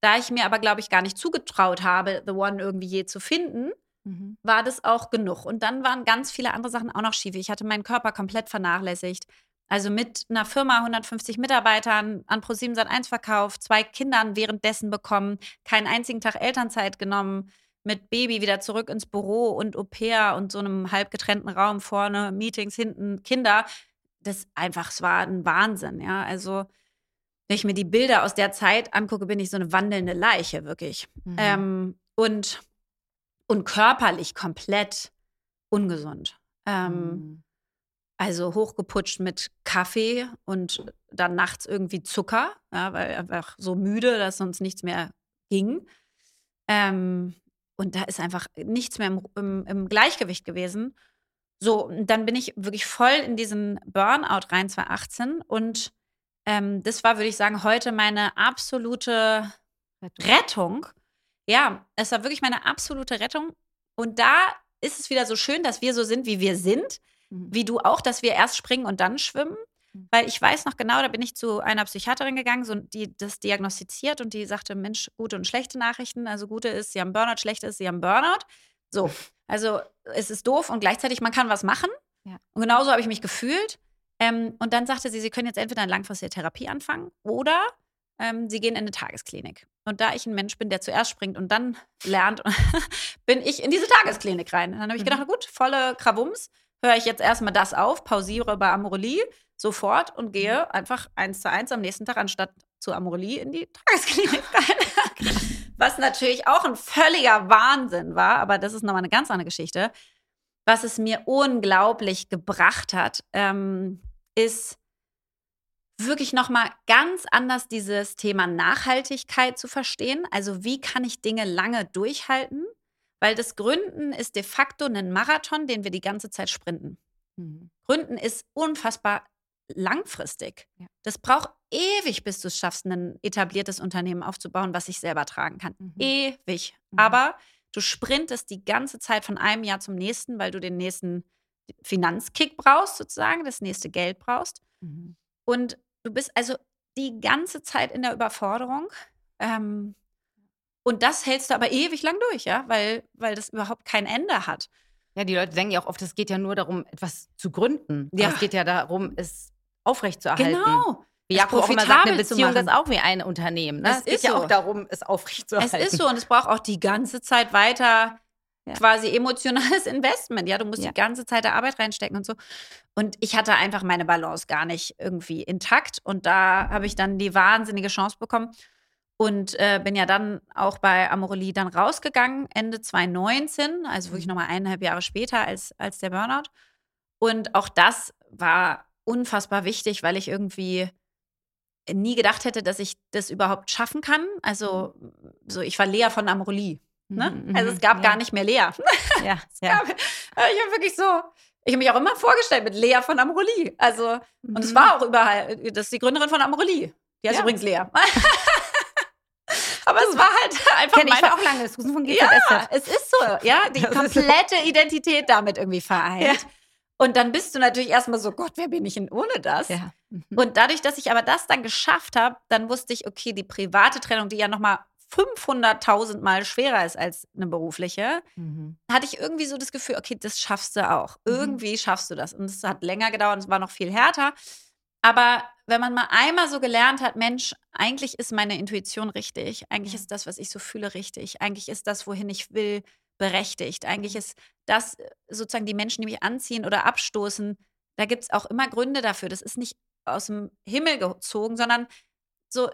da ich mir aber, glaube ich, gar nicht zugetraut habe, the one irgendwie je zu finden, Mhm. war das auch genug. Und dann waren ganz viele andere Sachen auch noch schief. Ich hatte meinen Körper komplett vernachlässigt. Also mit einer Firma, 150 Mitarbeitern, an Pro7 Sat1 verkauft, zwei Kindern währenddessen bekommen, keinen einzigen Tag Elternzeit genommen, mit Baby wieder zurück ins Büro und Au pair und so einem halb getrennten Raum vorne, Meetings hinten, Kinder. Das einfach, es war ein Wahnsinn, ja. Also, wenn ich mir die Bilder aus der Zeit angucke, bin ich so eine wandelnde Leiche, wirklich. Mhm. Ähm, und, und körperlich komplett ungesund. Ähm, Mhm. Also hochgeputscht mit Kaffee und dann nachts irgendwie Zucker, ja, weil einfach so müde, dass sonst nichts mehr ging. Ähm, und da ist einfach nichts mehr im, im, im Gleichgewicht gewesen. So, dann bin ich wirklich voll in diesen Burnout rein 2018 und ähm, das war, würde ich sagen, heute meine absolute Rettung. Ja, es war wirklich meine absolute Rettung. Und da ist es wieder so schön, dass wir so sind, wie wir sind. Mhm. Wie du auch, dass wir erst springen und dann schwimmen. Mhm. Weil ich weiß noch genau, da bin ich zu einer Psychiaterin gegangen, so, die das diagnostiziert und die sagte: Mensch, gute und schlechte Nachrichten. Also, gute ist, sie haben Burnout, schlechte ist, sie haben Burnout. So, also es ist doof und gleichzeitig, man kann was machen. Ja. Und genauso habe ich mich gefühlt. Ähm, und dann sagte sie, sie können jetzt entweder eine langfristige Therapie anfangen oder ähm, sie gehen in eine Tagesklinik. Und da ich ein Mensch bin, der zuerst springt und dann lernt, bin ich in diese Tagesklinik rein. Und dann habe ich Mhm. gedacht, gut, volle Krawums, höre ich jetzt erstmal das auf, pausiere bei Amorelie sofort und gehe einfach eins zu eins am nächsten Tag anstatt zu Amorelie in die Tagesklinik rein. Was natürlich auch ein völliger Wahnsinn war, aber das ist nochmal eine ganz andere Geschichte. was es mir unglaublich gebracht hat, ähm, ist wirklich nochmal ganz anders dieses Thema Nachhaltigkeit zu verstehen. Also wie kann ich Dinge lange durchhalten? Weil das Gründen ist de facto ein Marathon, den wir die ganze Zeit sprinten. Mhm. Gründen ist unfassbar langfristig. Ja. Das braucht ewig, bis du es schaffst, ein etabliertes Unternehmen aufzubauen, was sich selber tragen kann. Mhm. Ewig. Mhm. Aber du sprintest die ganze Zeit von einem Jahr zum nächsten, weil du den nächsten Finanzkick brauchst, sozusagen, das nächste Geld brauchst. Mhm. Und du bist also die ganze Zeit in der Überforderung. Ähm, und das hältst du aber ewig lang durch, ja, weil, weil das überhaupt kein Ende hat. Ja, die Leute denken ja auch oft, es geht ja nur darum, etwas zu gründen. Ja. Es geht ja darum, es aufrechtzuerhalten. Genau. Wie Jakob auch immer sagt, eine Beziehung ist auch wie ein Unternehmen. Ne? Es, es geht ja so. auch darum, es aufrechtzuerhalten. Es ist so und es braucht auch die ganze Zeit weiter ja. quasi emotionales Investment. Ja, du musst ja. die ganze Zeit der Arbeit reinstecken und so. Und ich hatte einfach meine Balance gar nicht irgendwie intakt. Und da habe ich dann die wahnsinnige Chance bekommen und äh, bin ja dann auch bei Amorelie dann rausgegangen, Ende 2019, also wirklich mhm. nochmal eineinhalb Jahre später als, als der Burnout. Und auch das war unfassbar wichtig, weil ich irgendwie nie gedacht hätte, dass ich das überhaupt schaffen kann. Also, mhm. so ich war Lea von Amorelie. Ne? Mhm, also es gab ja. gar nicht mehr Lea. Ja, ja. Gab, äh, ich habe wirklich so, ich habe mich auch immer vorgestellt mit Lea von Amorelie. Also, und es war auch überall, das ist die Gründerin von Amorelie. Die heißt ja. übrigens Lea. Aber es war halt einfach Kenn ich meine, auch lange das von GZSZ. Ja, es ist so, ja, die komplette Identität damit irgendwie vereint. Ja. Und dann bist du natürlich erstmal so, Gott, wer bin ich denn ohne das? Ja. Mhm. Und dadurch, dass ich aber das dann geschafft habe, dann wusste ich, okay, die private Trennung, die ja nochmal 500.000 Mal schwerer ist als eine berufliche, mhm. hatte ich irgendwie so das Gefühl, okay, das schaffst du auch. Mhm. Irgendwie schaffst du das. Und es hat länger gedauert, es war noch viel härter. Aber wenn man mal einmal so gelernt hat, Mensch, eigentlich ist meine Intuition richtig, eigentlich ist das, was ich so fühle, richtig, eigentlich ist das, wohin ich will, berechtigt, eigentlich ist das äh, sozusagen die Menschen, die mich anziehen oder abstoßen, da gibt es auch immer Gründe dafür. Das ist nicht aus dem Himmel gezogen, sondern so,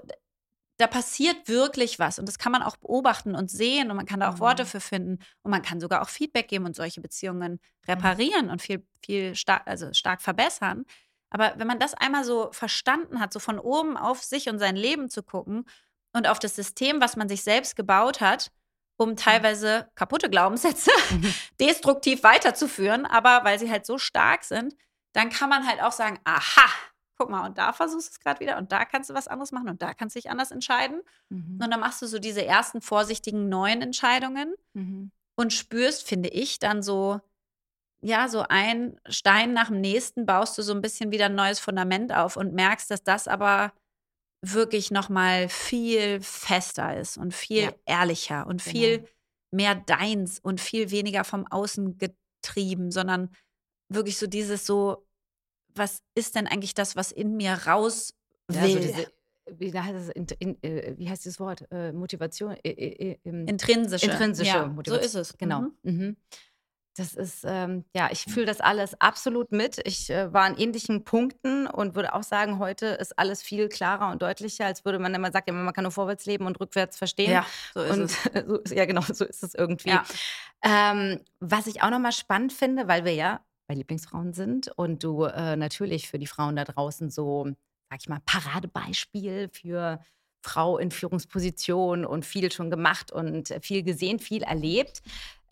da passiert wirklich was und das kann man auch beobachten und sehen und man kann da auch mhm. Worte für finden und man kann sogar auch Feedback geben und solche Beziehungen reparieren und viel, viel stark, also stark verbessern. Aber wenn man das einmal so verstanden hat, so von oben auf sich und sein Leben zu gucken und auf das System, was man sich selbst gebaut hat, um mhm. teilweise kaputte Glaubenssätze mhm. destruktiv weiterzuführen, aber weil sie halt so stark sind, dann kann man halt auch sagen, aha, guck mal, und da versuchst du es gerade wieder und da kannst du was anderes machen und da kannst du dich anders entscheiden. Mhm. Und dann machst du so diese ersten vorsichtigen neuen Entscheidungen mhm. und spürst, finde ich, dann so, ja, so ein Stein nach dem nächsten baust du so ein bisschen wieder ein neues Fundament auf und merkst, dass das aber wirklich noch mal viel fester ist und viel ja. ehrlicher und genau. viel mehr deins und viel weniger vom Außen getrieben, sondern wirklich so dieses so, was ist denn eigentlich das, was in mir raus will? Ja, so diese, wie, heißt das, in, in, äh, wie heißt das Wort? Äh, Motivation? Äh, äh, intrinsische. Intrinsische ja, Motivation. So ist es. Genau. Mhm. Mhm. Das ist, ähm, ja, ich fühle das alles absolut mit. Ich äh, war an ähnlichen Punkten und würde auch sagen, heute ist alles viel klarer und deutlicher, als würde man immer sagen, ja, man kann nur vorwärts leben und rückwärts verstehen. Ja, so ist und, es. so, ja, genau, so ist es irgendwie. Ja. Ähm, was ich auch nochmal spannend finde, weil wir ja bei Lieblingsfrauen sind und du äh, natürlich für die Frauen da draußen so, sag ich mal, Paradebeispiel für Frau in Führungsposition und viel schon gemacht und viel gesehen, viel erlebt.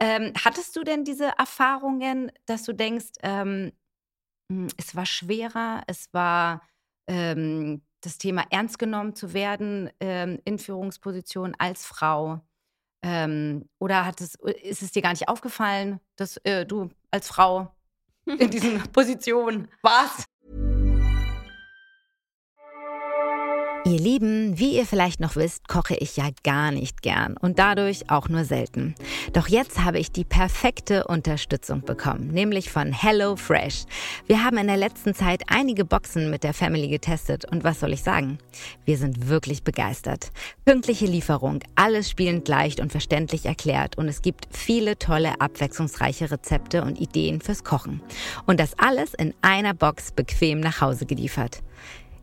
Ähm, hattest du denn diese Erfahrungen, dass du denkst, ähm, hm, es war schwerer, es war ähm, das Thema ernst genommen zu werden ähm, in Führungsposition als Frau? Ähm, oder hat es, ist es dir gar nicht aufgefallen, dass äh, du als Frau in diesen Positionen warst? Ihr Lieben, wie ihr vielleicht noch wisst, koche ich ja gar nicht gern und dadurch auch nur selten. Doch jetzt habe ich die perfekte Unterstützung bekommen, nämlich von Hello Fresh. Wir haben in der letzten Zeit einige Boxen mit der Family getestet und was soll ich sagen? Wir sind wirklich begeistert. Pünktliche Lieferung, alles spielend leicht und verständlich erklärt und es gibt viele tolle, abwechslungsreiche Rezepte und Ideen fürs Kochen. Und das alles in einer Box bequem nach Hause geliefert.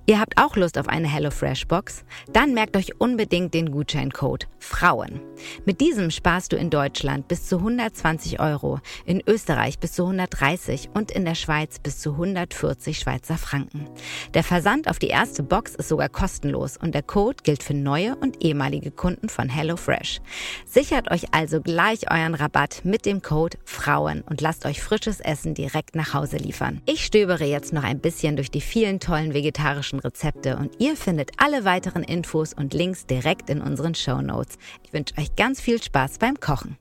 Ihr habt auch Lust auf eine HelloFresh-Box? Dann merkt euch unbedingt den Gutscheincode Frauen. Mit diesem sparst du in Deutschland bis zu 120 Euro, in Österreich bis zu 130 und in der Schweiz bis zu 140 Schweizer Franken. Der Versand auf die erste Box ist sogar kostenlos und der Code gilt für neue und ehemalige Kunden von HelloFresh. Sichert euch also gleich euren Rabatt mit dem Code Frauen und lasst euch frisches Essen direkt nach Hause liefern. Ich stöbere jetzt noch ein bisschen durch die vielen tollen vegetarischen Rezepte und ihr findet alle weiteren Infos und Links direkt in unseren Show Notes. Ich wünsche euch ganz viel Spaß beim Kochen.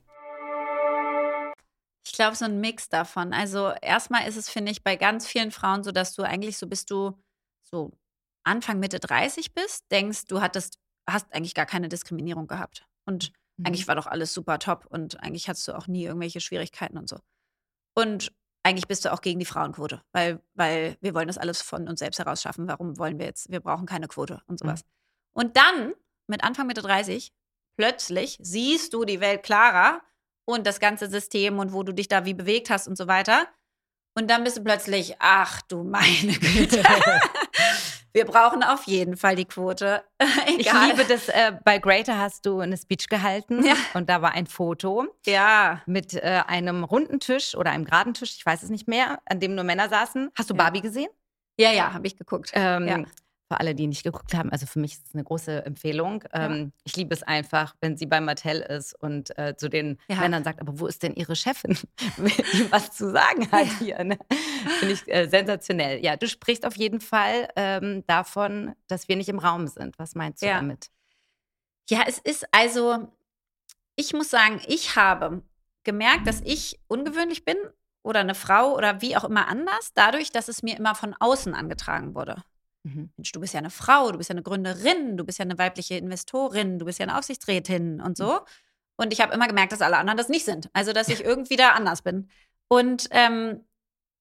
Ich glaube, so ein Mix davon. Also erstmal ist es, finde ich, bei ganz vielen Frauen so, dass du eigentlich so, bis du so Anfang, Mitte 30 bist, denkst, du hattest, hast eigentlich gar keine Diskriminierung gehabt. Und mhm. eigentlich war doch alles super top und eigentlich hattest du auch nie irgendwelche Schwierigkeiten und so. Und eigentlich bist du auch gegen die Frauenquote, weil, weil wir wollen das alles von uns selbst heraus schaffen. Warum wollen wir jetzt? Wir brauchen keine Quote und sowas. Mhm. Und dann, mit Anfang Mitte 30, plötzlich siehst du die Welt klarer und das ganze System und wo du dich da wie bewegt hast und so weiter. Und dann bist du plötzlich, ach du meine Güte. Wir brauchen auf jeden Fall die Quote. ich liebe das, äh, bei Greater hast du eine Speech gehalten ja. und da war ein Foto ja. mit äh, einem runden Tisch oder einem geraden Tisch, ich weiß es nicht mehr, an dem nur Männer saßen. Hast du ja. Barbie gesehen? Ja, ja, habe ich geguckt. Ähm, ja für alle, die nicht geguckt haben, also für mich ist es eine große Empfehlung. Ja. Ähm, ich liebe es einfach, wenn sie bei Mattel ist und äh, zu den ja. Männern sagt, aber wo ist denn ihre Chefin, die was zu sagen hat hier. Ne? Finde ich äh, sensationell. Ja, du sprichst auf jeden Fall ähm, davon, dass wir nicht im Raum sind. Was meinst du ja. damit? Ja, es ist also, ich muss sagen, ich habe gemerkt, dass ich ungewöhnlich bin oder eine Frau oder wie auch immer anders, dadurch, dass es mir immer von außen angetragen wurde. Mhm. Mensch, du bist ja eine Frau, du bist ja eine Gründerin, du bist ja eine weibliche Investorin, du bist ja eine Aufsichtsrätin und so. Mhm. Und ich habe immer gemerkt, dass alle anderen das nicht sind. Also, dass ich irgendwie da anders bin. Und ähm,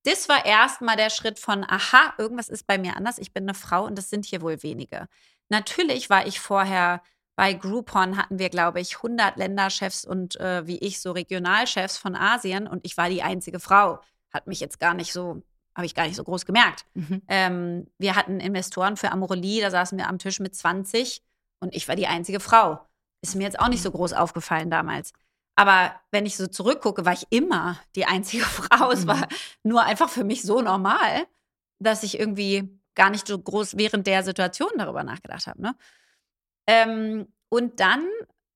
das war erstmal der Schritt von, aha, irgendwas ist bei mir anders. Ich bin eine Frau und das sind hier wohl wenige. Natürlich war ich vorher bei Groupon, hatten wir, glaube ich, 100 Länderchefs und äh, wie ich so Regionalchefs von Asien und ich war die einzige Frau. Hat mich jetzt gar nicht so habe ich gar nicht so groß gemerkt. Mhm. Ähm, wir hatten Investoren für Amorelie, da saßen wir am Tisch mit 20 und ich war die einzige Frau. Ist mir jetzt auch nicht so groß aufgefallen damals. Aber wenn ich so zurückgucke, war ich immer die einzige Frau. Es war mhm. nur einfach für mich so normal, dass ich irgendwie gar nicht so groß während der Situation darüber nachgedacht habe. Ne? Ähm, und dann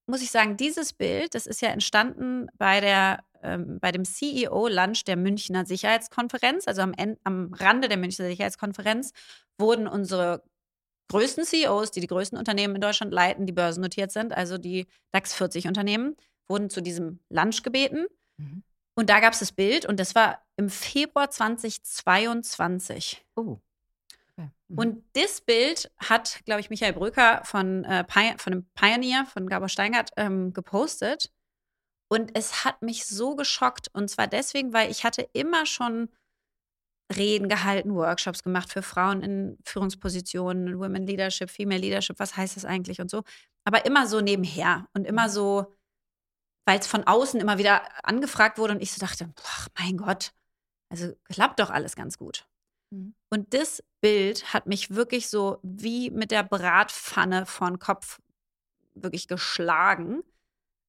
muss ich sagen, dieses Bild, das ist ja entstanden bei der ähm, bei dem CEO-Lunch der Münchner Sicherheitskonferenz, also am, End, am Rande der Münchner Sicherheitskonferenz, wurden unsere größten CEOs, die die größten Unternehmen in Deutschland leiten, die börsennotiert sind, also die DAX 40 Unternehmen, wurden zu diesem Lunch gebeten. Mhm. Und da gab es das Bild und das war im Februar 2022. Oh. Okay. Mhm. Und das Bild hat, glaube ich, Michael Brücker von, äh, von dem Pioneer, von Gabor Steingart, ähm, gepostet. Und es hat mich so geschockt. Und zwar deswegen, weil ich hatte immer schon Reden gehalten, Workshops gemacht für Frauen in Führungspositionen, Women Leadership, Female Leadership, was heißt das eigentlich und so. Aber immer so nebenher und immer mhm. so, weil es von außen immer wieder angefragt wurde und ich so dachte, ach mein Gott, also klappt doch alles ganz gut. Mhm. Und das Bild hat mich wirklich so wie mit der Bratpfanne von Kopf wirklich geschlagen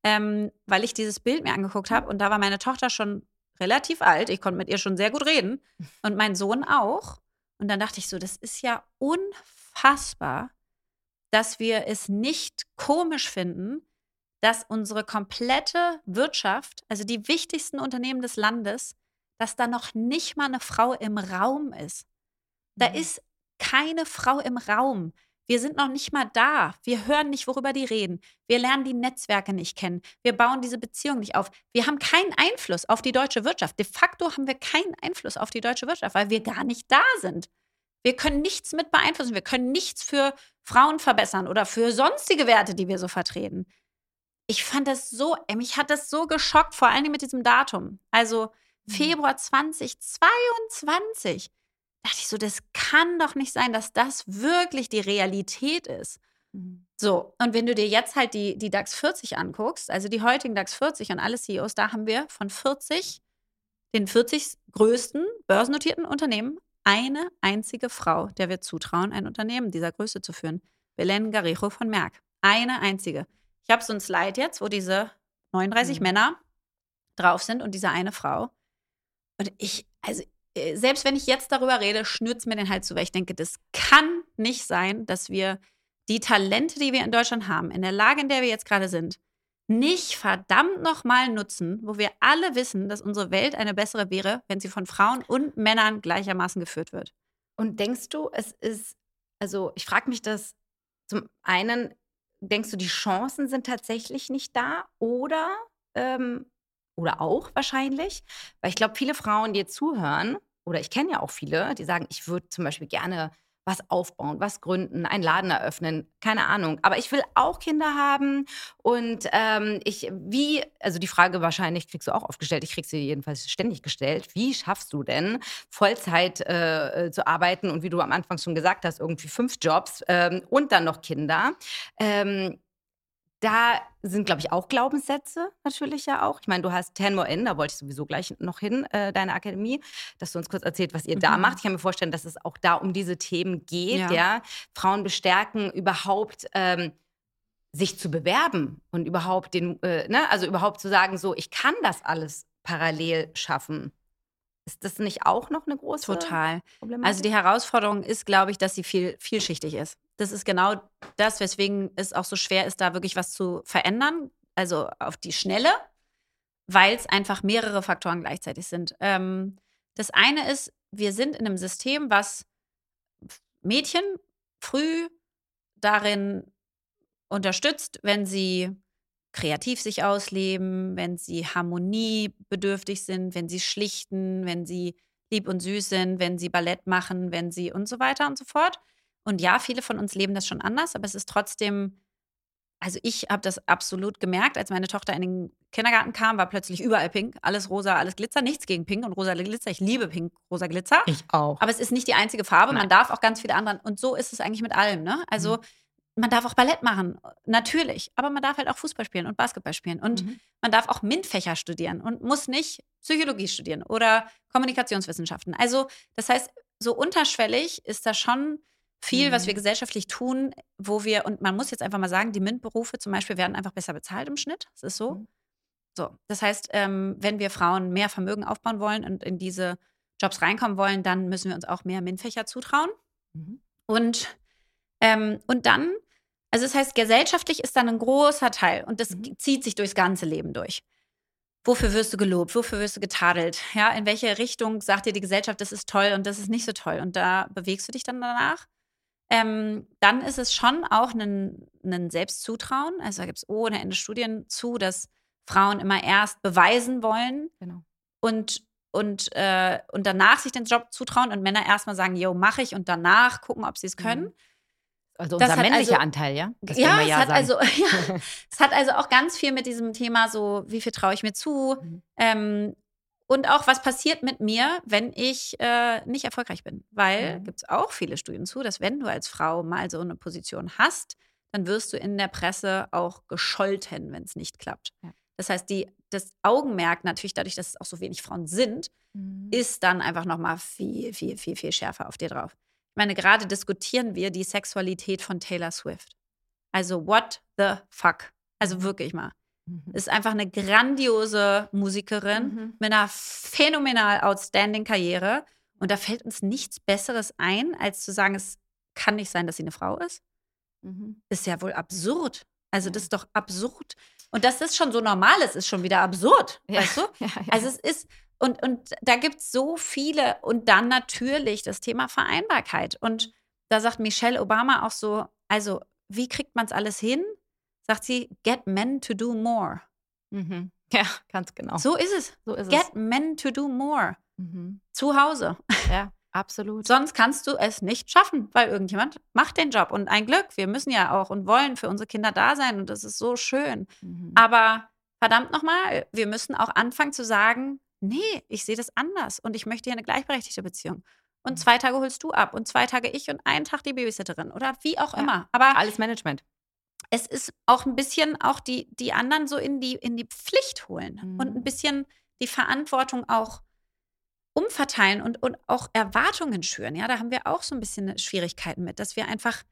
ähm, weil ich dieses Bild mir angeguckt habe und da war meine Tochter schon relativ alt. Ich konnte mit ihr schon sehr gut reden und mein Sohn auch. Und dann dachte ich so, das ist ja unfassbar, dass wir es nicht komisch finden, dass unsere komplette Wirtschaft, also die wichtigsten Unternehmen des Landes, dass da noch nicht mal eine Frau im Raum ist. Da mhm. ist keine Frau im Raum. Wir sind noch nicht mal da. Wir hören nicht, worüber die reden. Wir lernen die Netzwerke nicht kennen. Wir bauen diese Beziehung nicht auf. Wir haben keinen Einfluss auf die deutsche Wirtschaft. De facto haben wir keinen Einfluss auf die deutsche Wirtschaft, weil wir gar nicht da sind. Wir können nichts mit beeinflussen. Wir können nichts für Frauen verbessern oder für sonstige Werte, die wir so vertreten. Ich fand das so, mich hat das so geschockt, vor allem mit diesem Datum. Also mhm. Februar 2022 dachte ich so, das kann doch nicht sein, dass das wirklich die Realität ist. Mhm. So, und wenn du dir jetzt halt die, die DAX 40 anguckst, also die heutigen DAX 40 und alle CEOs, da haben wir von 40, den 40 größten börsennotierten Unternehmen, eine einzige Frau, der wir zutrauen, ein Unternehmen dieser Größe zu führen. Belen Garijo von Merck. Eine einzige. Ich habe so ein Slide jetzt, wo diese 39 mhm. Männer drauf sind und diese eine Frau. Und ich, also selbst wenn ich jetzt darüber rede, schnürt mir den Hals zu, weil ich denke, das kann nicht sein, dass wir die Talente, die wir in Deutschland haben, in der Lage, in der wir jetzt gerade sind, nicht verdammt nochmal nutzen, wo wir alle wissen, dass unsere Welt eine bessere wäre, wenn sie von Frauen und Männern gleichermaßen geführt wird. Und denkst du, es ist, also ich frage mich das zum einen, denkst du, die Chancen sind tatsächlich nicht da oder, ähm, oder auch wahrscheinlich, weil ich glaube, viele Frauen, die zuhören, oder ich kenne ja auch viele, die sagen, ich würde zum Beispiel gerne was aufbauen, was gründen, einen Laden eröffnen, keine Ahnung. Aber ich will auch Kinder haben und ähm, ich, wie, also die Frage wahrscheinlich kriegst du auch aufgestellt, ich krieg sie jedenfalls ständig gestellt, wie schaffst du denn, Vollzeit äh, zu arbeiten und wie du am Anfang schon gesagt hast, irgendwie fünf Jobs ähm, und dann noch Kinder. Ähm, da sind, glaube ich, auch Glaubenssätze natürlich ja auch. Ich meine, du hast Ten More In, da wollte ich sowieso gleich noch hin, äh, deine Akademie, dass du uns kurz erzählt, was ihr mhm. da macht. Ich kann mir vorstellen, dass es auch da um diese Themen geht, ja. ja? Frauen bestärken, überhaupt ähm, sich zu bewerben und überhaupt den, äh, ne? also überhaupt zu sagen, so, ich kann das alles parallel schaffen. Ist das nicht auch noch eine große Total. Problematik? Also die Herausforderung ist, glaube ich, dass sie viel, vielschichtig ist. Das ist genau das, weswegen es auch so schwer ist, da wirklich was zu verändern. Also auf die Schnelle, weil es einfach mehrere Faktoren gleichzeitig sind. Ähm, das eine ist, wir sind in einem System, was Mädchen früh darin unterstützt, wenn sie kreativ sich ausleben, wenn sie harmoniebedürftig sind, wenn sie schlichten, wenn sie lieb und süß sind, wenn sie Ballett machen, wenn sie und so weiter und so fort. Und ja, viele von uns leben das schon anders, aber es ist trotzdem, also ich habe das absolut gemerkt, als meine Tochter in den Kindergarten kam, war plötzlich überall pink, alles rosa, alles Glitzer, nichts gegen pink und rosa Glitzer. Ich liebe pink, rosa Glitzer. Ich auch. Aber es ist nicht die einzige Farbe, Nein. man darf auch ganz viele andere. Und so ist es eigentlich mit allem, ne? Also mhm. man darf auch Ballett machen, natürlich, aber man darf halt auch Fußball spielen und Basketball spielen und mhm. man darf auch MINT-Fächer studieren und muss nicht Psychologie studieren oder Kommunikationswissenschaften. Also das heißt, so unterschwellig ist da schon viel, mhm. was wir mhm. gesellschaftlich tun, wo wir, und man muss jetzt einfach mal sagen, die MINT-Berufe zum Beispiel werden einfach besser bezahlt im Schnitt. Das ist so. Mhm. So, das heißt, ähm, wenn wir Frauen mehr Vermögen aufbauen wollen und in diese Jobs reinkommen wollen, dann müssen wir uns auch mehr MINT-Fächer zutrauen. Mhm. Und, ähm, und dann, also das heißt, gesellschaftlich ist dann ein großer Teil und das mhm. zieht sich durchs ganze Leben durch. Wofür wirst du gelobt? Wofür wirst du getadelt? Ja, in welche Richtung sagt dir die Gesellschaft, das ist toll und das ist nicht so toll? Und da bewegst du dich dann danach ähm, dann ist es schon auch ein, ein Selbstzutrauen. Also da gibt es ohne Ende Studien zu, dass Frauen immer erst beweisen wollen genau. und, und, äh, und danach sich den Job zutrauen und Männer erstmal sagen, yo, mache ich und danach gucken, ob sie es können. Mhm. Also unser männlicher also, Anteil, ja? Das ja, ja, es hat also, ja, es hat also auch ganz viel mit diesem Thema so, wie viel traue ich mir zu? Mhm. Ähm, und auch, was passiert mit mir, wenn ich äh, nicht erfolgreich bin? Weil mhm. gibt es auch viele Studien zu, dass wenn du als Frau mal so eine Position hast, dann wirst du in der Presse auch gescholten, wenn es nicht klappt. Ja. Das heißt, die, das Augenmerk natürlich dadurch, dass es auch so wenig Frauen sind, mhm. ist dann einfach noch mal viel, viel, viel, viel schärfer auf dir drauf. Ich meine, gerade diskutieren wir die Sexualität von Taylor Swift. Also what the fuck? Also mhm. wirklich mal. Mhm. Ist einfach eine grandiose Musikerin mhm. mit einer phänomenal outstanding Karriere. Und da fällt uns nichts Besseres ein, als zu sagen, es kann nicht sein, dass sie eine Frau ist. Mhm. Ist ja wohl absurd. Also, das ist doch absurd. Und dass das schon so normal ist, ist schon wieder absurd. Ja. Weißt du? Ja, ja. Also, es ist, und, und da gibt es so viele. Und dann natürlich das Thema Vereinbarkeit. Und da sagt Michelle Obama auch so: Also, wie kriegt man es alles hin? Sagt sie, get men to do more. Mhm. Ja, ganz genau. So ist es. So ist get es. men to do more. Mhm. Zu Hause. Ja, absolut. Sonst kannst du es nicht schaffen, weil irgendjemand macht den Job. Und ein Glück, wir müssen ja auch und wollen für unsere Kinder da sein und das ist so schön. Mhm. Aber verdammt nochmal, wir müssen auch anfangen zu sagen, nee, ich sehe das anders und ich möchte hier eine gleichberechtigte Beziehung. Und mhm. zwei Tage holst du ab und zwei Tage ich und einen Tag die Babysitterin oder wie auch ja, immer. Aber alles Management es ist auch ein bisschen auch die, die anderen so in die, in die Pflicht holen mhm. und ein bisschen die Verantwortung auch umverteilen und, und auch Erwartungen schüren. Ja, da haben wir auch so ein bisschen Schwierigkeiten mit, dass wir einfach,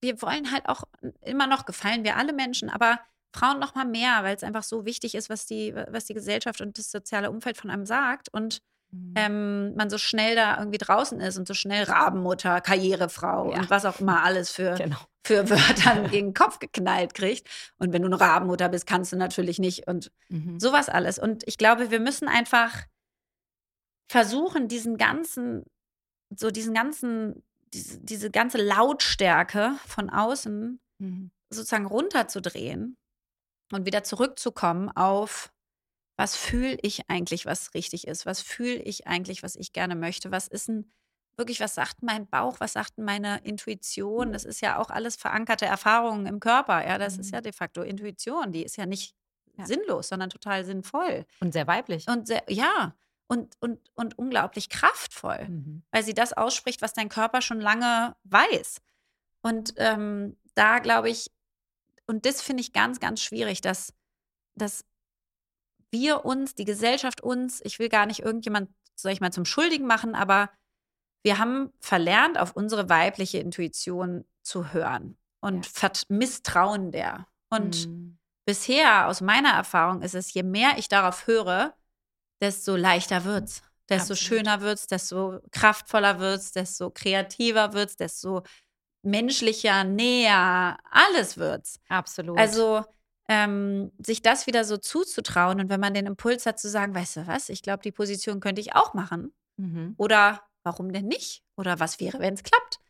wir wollen halt auch immer noch gefallen, wir alle Menschen, aber Frauen noch mal mehr, weil es einfach so wichtig ist, was die, was die Gesellschaft und das soziale Umfeld von einem sagt. Und mhm. ähm, man so schnell da irgendwie draußen ist und so schnell Rabenmutter, Karrierefrau ja. und was auch immer alles für, genau. für Wörter gegen den Kopf geknallt kriegt. Und wenn du eine Rabenmutter bist, kannst du natürlich nicht und mhm. sowas alles. Und ich glaube, wir müssen einfach versuchen, diesen ganzen, so diesen ganzen, diese, diese ganze Lautstärke von außen mhm. sozusagen runterzudrehen und wieder zurückzukommen auf, was fühle ich eigentlich, was richtig ist? Was fühle ich eigentlich, was ich gerne möchte? Was ist denn wirklich, was sagt mein Bauch, was sagt meine Intuition? Das ist ja auch alles verankerte Erfahrungen im Körper. Ja, das mhm. ist ja de facto Intuition. Die ist ja nicht ja. sinnlos, sondern total sinnvoll. Und sehr weiblich. Und sehr, ja, und, und, und unglaublich kraftvoll, mhm. weil sie das ausspricht, was dein Körper schon lange weiß. Und ähm, da glaube ich, und das finde ich ganz, ganz schwierig, dass, dass wir uns, die Gesellschaft uns, ich will gar nicht irgendjemand, soll ich mal, zum Schuldigen machen, aber wir haben verlernt, auf unsere weibliche Intuition zu hören und ja. misstrauen der. Und mhm. bisher, aus meiner Erfahrung, ist es, je mehr ich darauf höre, desto leichter wird's. Desto Absolut. schöner wird's, desto kraftvoller wird's, desto kreativer wird's, desto menschlicher, näher, alles wird's. Absolut. Also ähm, sich das wieder so zuzutrauen und wenn man den Impuls hat zu sagen, weißt du was, ich glaube, die Position könnte ich auch machen. Mhm. Oder warum denn nicht? Oder was wäre, wenn es klappt?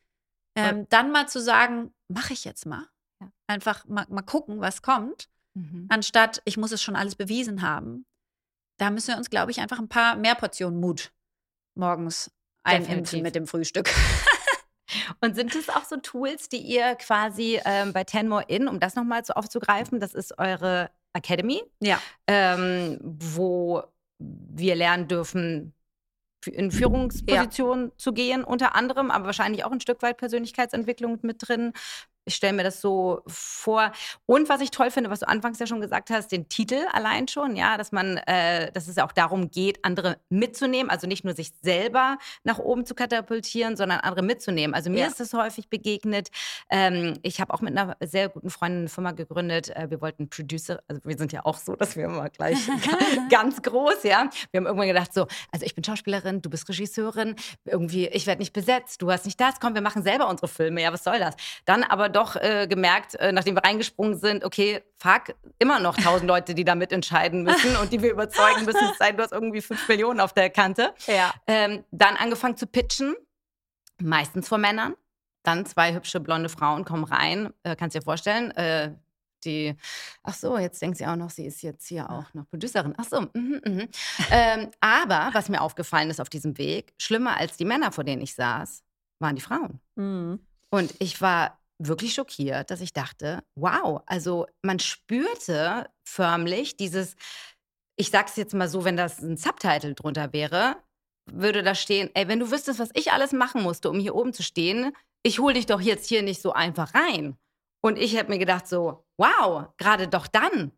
Ähm, dann mal zu sagen, mache ich jetzt mal. Ja. Einfach mal, mal, gucken, was kommt. Mhm. Anstatt, ich muss es schon alles bewiesen haben da müssen wir uns, glaube ich, einfach ein paar mehr Portionen Mut morgens einimpfen mit dem Frühstück. Und sind es auch so Tools, die ihr quasi ähm, bei Ten More In, um das nochmal so aufzugreifen, das ist eure Academy, ja. ähm, wo wir lernen dürfen, in Führungspositionen ja. zu gehen, unter anderem, aber wahrscheinlich auch ein Stück weit Persönlichkeitsentwicklung mit drin. Ich stelle mir das so vor. Und was ich toll finde, was du anfangs ja schon gesagt hast, den Titel allein schon, ja, dass man, äh, dass es auch darum geht, andere mitzunehmen, also nicht nur sich selber nach oben zu katapultieren, sondern andere mitzunehmen. Also mir ja. ist das häufig begegnet. Ähm, ich habe auch mit einer sehr guten Freundin eine Firma gegründet. Äh, wir wollten Producer, also wir sind ja auch so, dass wir immer gleich ganz groß, ja. Wir haben irgendwann gedacht so, also ich bin Schauspielerin, du bist Regisseurin, irgendwie, ich werde nicht besetzt, du hast nicht das, komm, wir machen selber unsere Filme, ja, was soll das? Dann aber doch äh, gemerkt, äh, nachdem wir reingesprungen sind, okay, fuck, immer noch tausend Leute, die da mitentscheiden müssen und die wir überzeugen müssen, es sei, du hast irgendwie fünf Millionen auf der Kante. Ja. Ähm, dann angefangen zu pitchen, meistens vor Männern. Dann zwei hübsche blonde Frauen kommen rein, äh, kannst dir vorstellen, äh, die, ach so, jetzt denkt sie auch noch, sie ist jetzt hier auch noch Producerin. Ach so, mh, mh. ähm, aber was mir aufgefallen ist auf diesem Weg, schlimmer als die Männer, vor denen ich saß, waren die Frauen. Mhm. Und ich war wirklich schockiert, dass ich dachte, wow, also man spürte förmlich dieses, ich sag's jetzt mal so, wenn das ein Subtitle drunter wäre, würde da stehen, ey, wenn du wüsstest, was ich alles machen musste, um hier oben zu stehen, ich hol dich doch jetzt hier nicht so einfach rein. Und ich habe mir gedacht so, wow, gerade doch dann.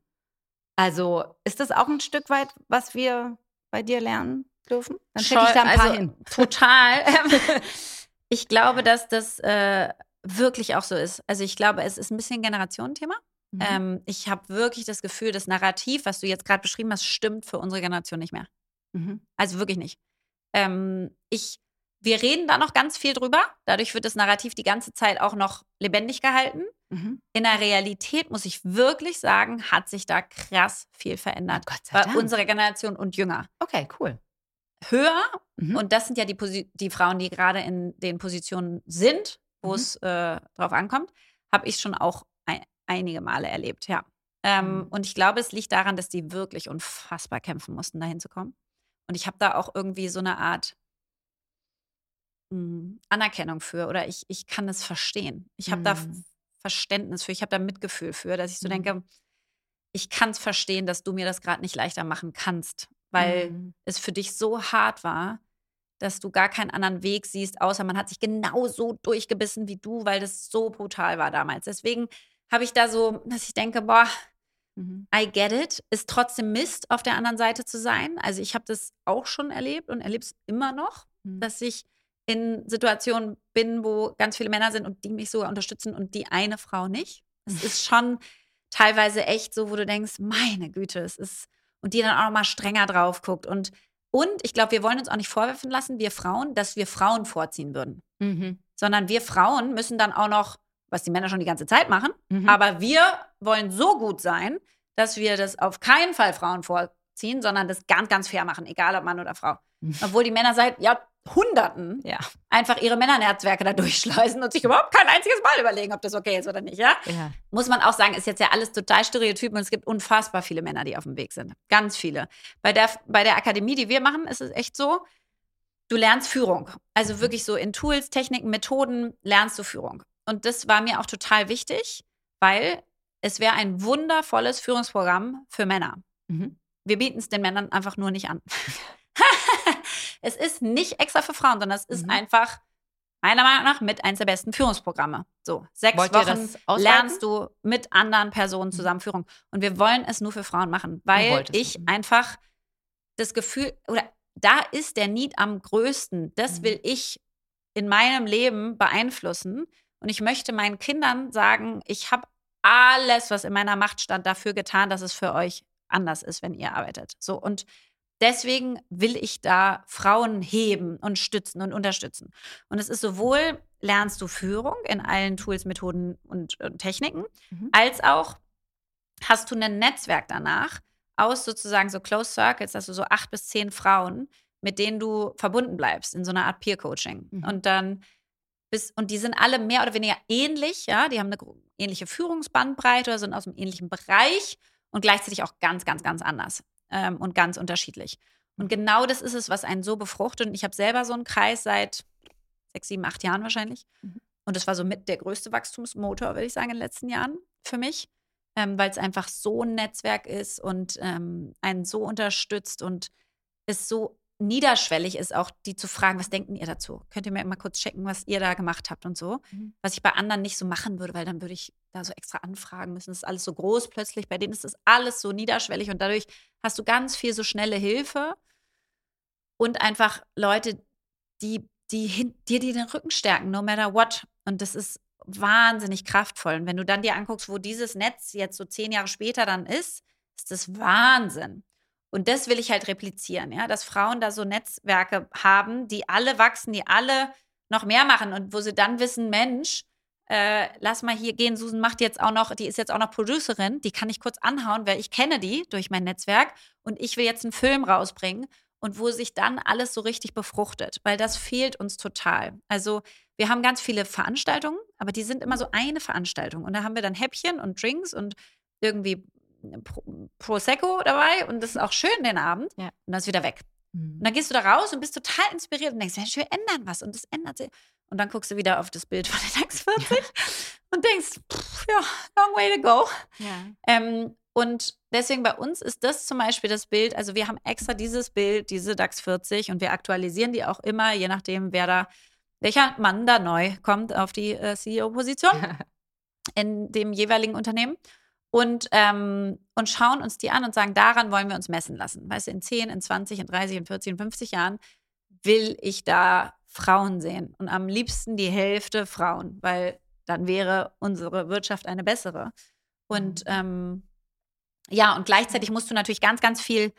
Also ist das auch ein Stück weit, was wir bei dir lernen dürfen? Dann schicke ich da ein paar also, hin. Total. ich glaube, dass das äh, wirklich auch so ist. Also ich glaube, es ist ein bisschen ein Generationenthema. Mhm. Ähm, ich habe wirklich das Gefühl, das Narrativ, was du jetzt gerade beschrieben hast, stimmt für unsere Generation nicht mehr. Mhm. Also wirklich nicht. Ähm, ich, wir reden da noch ganz viel drüber. Dadurch wird das Narrativ die ganze Zeit auch noch lebendig gehalten. Mhm. In der Realität muss ich wirklich sagen, hat sich da krass viel verändert. Gott sei Dank. Bei unserer Generation und jünger. Okay, cool. Höher, mhm. und das sind ja die, die Frauen, die gerade in den Positionen sind, wo mhm. es äh, drauf ankommt, habe ich schon auch ein, einige Male erlebt, ja. Ähm, mhm. Und ich glaube, es liegt daran, dass die wirklich unfassbar kämpfen mussten, dahin zu kommen. Und ich habe da auch irgendwie so eine Art mh, hm, Anerkennung für oder ich, ich kann es verstehen. Ich habe mhm. da Verständnis für, ich habe da Mitgefühl für, dass ich so mhm. denke, ich kann es verstehen, dass du mir das gerade nicht leichter machen kannst, weil mhm. es für dich so hart war dass du gar keinen anderen Weg siehst, außer man hat sich genauso durchgebissen wie du, weil das so brutal war damals. Deswegen habe ich da so, dass ich denke, boah, Mhm. I get it, ist trotzdem Mist, auf der anderen Seite zu sein. Also ich habe das auch schon erlebt und erlebe es immer noch, Mhm. dass ich in Situationen bin, wo ganz viele Männer sind und die mich sogar unterstützen und die eine Frau nicht. Es ist schon teilweise echt so, wo du denkst, meine Güte, es ist und die dann auch noch mal strenger drauf guckt und und ich glaube, wir wollen uns auch nicht vorwerfen lassen, wir Frauen, dass wir Frauen vorziehen würden, Mhm. sondern wir Frauen müssen dann auch noch, was die Männer schon die ganze Zeit machen, Mhm. aber wir wollen so gut sein, dass wir das auf keinen Fall Frauen vorziehen, sondern das ganz, ganz fair machen, egal ob Mann oder Frau. Mhm. Obwohl die Männer seit Jahrhunderten Ja. einfach ihre Männernetzwerke da durchschleusen und sich überhaupt kein einziges Mal überlegen, ob das okay ist oder nicht, ja? ja. Muss man auch sagen, ist jetzt ja alles total stereotyp und es gibt unfassbar viele Männer, die auf dem Weg sind. Ganz viele. Bei der, bei der Akademie, die wir machen, ist es echt so, du lernst Führung. Also wirklich so in Tools, Techniken, Methoden lernst du Führung. Und das war mir auch total wichtig, weil es wäre ein wundervolles Führungsprogramm für Männer. Mhm. Wir bieten es den Männern einfach nur nicht an. Es ist nicht extra für Frauen, sondern es ist Mhm. einfach meiner Meinung nach mit eins der besten Führungsprogramme. So, sechs Wollt Wochen lernst du mit anderen Personen Mhm. zusammen Führung. Und wir wollen es nur für Frauen machen, weil ich Mhm. einfach das Gefühl, oder da ist der Need am größten. Das Mhm. will ich in meinem Leben beeinflussen. Und ich möchte meinen Kindern sagen, ich habe alles, was in meiner Macht stand, dafür getan, dass es für euch anders ist, wenn ihr arbeitet. So und deswegen will ich da Frauen heben und stützen und unterstützen. Und es ist sowohl lernst du Führung in allen Tools, Methoden und, und Techniken, Mhm. als auch hast du ein Netzwerk danach aus sozusagen so Close Circles, dass du so acht bis zehn Frauen, mit denen du verbunden bleibst in so einer Art Peer Coaching. Mhm. Und dann bis, und die sind alle mehr oder weniger ähnlich, ja, die haben eine ähnliche Führungsbandbreite oder sind aus einem ähnlichen Bereich und gleichzeitig auch ganz, ganz, ganz anders ähm, und ganz unterschiedlich. Und genau das ist es, was einen so befruchtet. Und ich habe selber so einen Kreis seit sechs, sieben, acht Jahren wahrscheinlich. Mhm. Und das war so mit der größte Wachstumsmotor, würde ich sagen, in den letzten Jahren für mich, ähm, weil es einfach so ein Netzwerk ist und ähm, einen so unterstützt und es so niederschwellig ist, auch die zu fragen, was denken ihr dazu? Könnt ihr mir mal kurz checken, was ihr da gemacht habt und so? Mhm. Was ich bei anderen nicht so machen würde, weil dann würde ich da so extra anfragen müssen. Das ist alles so groß plötzlich. Bei denen ist das alles so niederschwellig und dadurch hast du ganz viel so schnelle Hilfe und einfach Leute, die, die hin, dir die den Rücken stärken, no matter what. Und das ist wahnsinnig kraftvoll. Und wenn du dann dir anguckst, wo dieses Netz jetzt so zehn Jahre später dann ist, ist das Wahnsinn. Und das will ich halt replizieren, ja, dass Frauen da so Netzwerke haben, die alle wachsen, die alle noch mehr machen und wo sie dann wissen, Mensch, äh, lass mal hier gehen, Susan macht jetzt auch noch, die ist jetzt auch noch Producerin, die kann ich kurz anhauen, weil ich kenne die durch mein Netzwerk und ich will jetzt einen Film rausbringen und wo sich dann alles so richtig befruchtet, weil das fehlt uns total. Also wir haben ganz viele Veranstaltungen, aber die sind immer so eine Veranstaltung und da haben wir dann Häppchen und Drinks und irgendwie Pro Prosecco dabei und das ist auch schön den Abend Ja. und dann ist wieder weg. Mhm. Und dann gehst du da raus und bist total inspiriert und denkst, Mensch, wir ändern was und das ändert sich. Und dann guckst du wieder auf das Bild von den DAX 40 und denkst, pff, ja, long way to go. Ja. Ähm, und deswegen bei uns ist das zum Beispiel das Bild, also wir haben extra dieses Bild, diese DAX 40 und wir aktualisieren die auch immer, je nachdem, wer da, welcher Mann da neu kommt auf die äh, CEO-Position in dem jeweiligen Unternehmen. Und, ähm, und schauen uns die an und sagen, daran wollen wir uns messen lassen. Weißt du, in 10, in 20, in 30, in 40, in 50 Jahren will ich da Frauen sehen. Und am liebsten die Hälfte Frauen, weil dann wäre unsere Wirtschaft eine bessere. Und ähm, ja, und gleichzeitig musst du natürlich ganz, ganz viel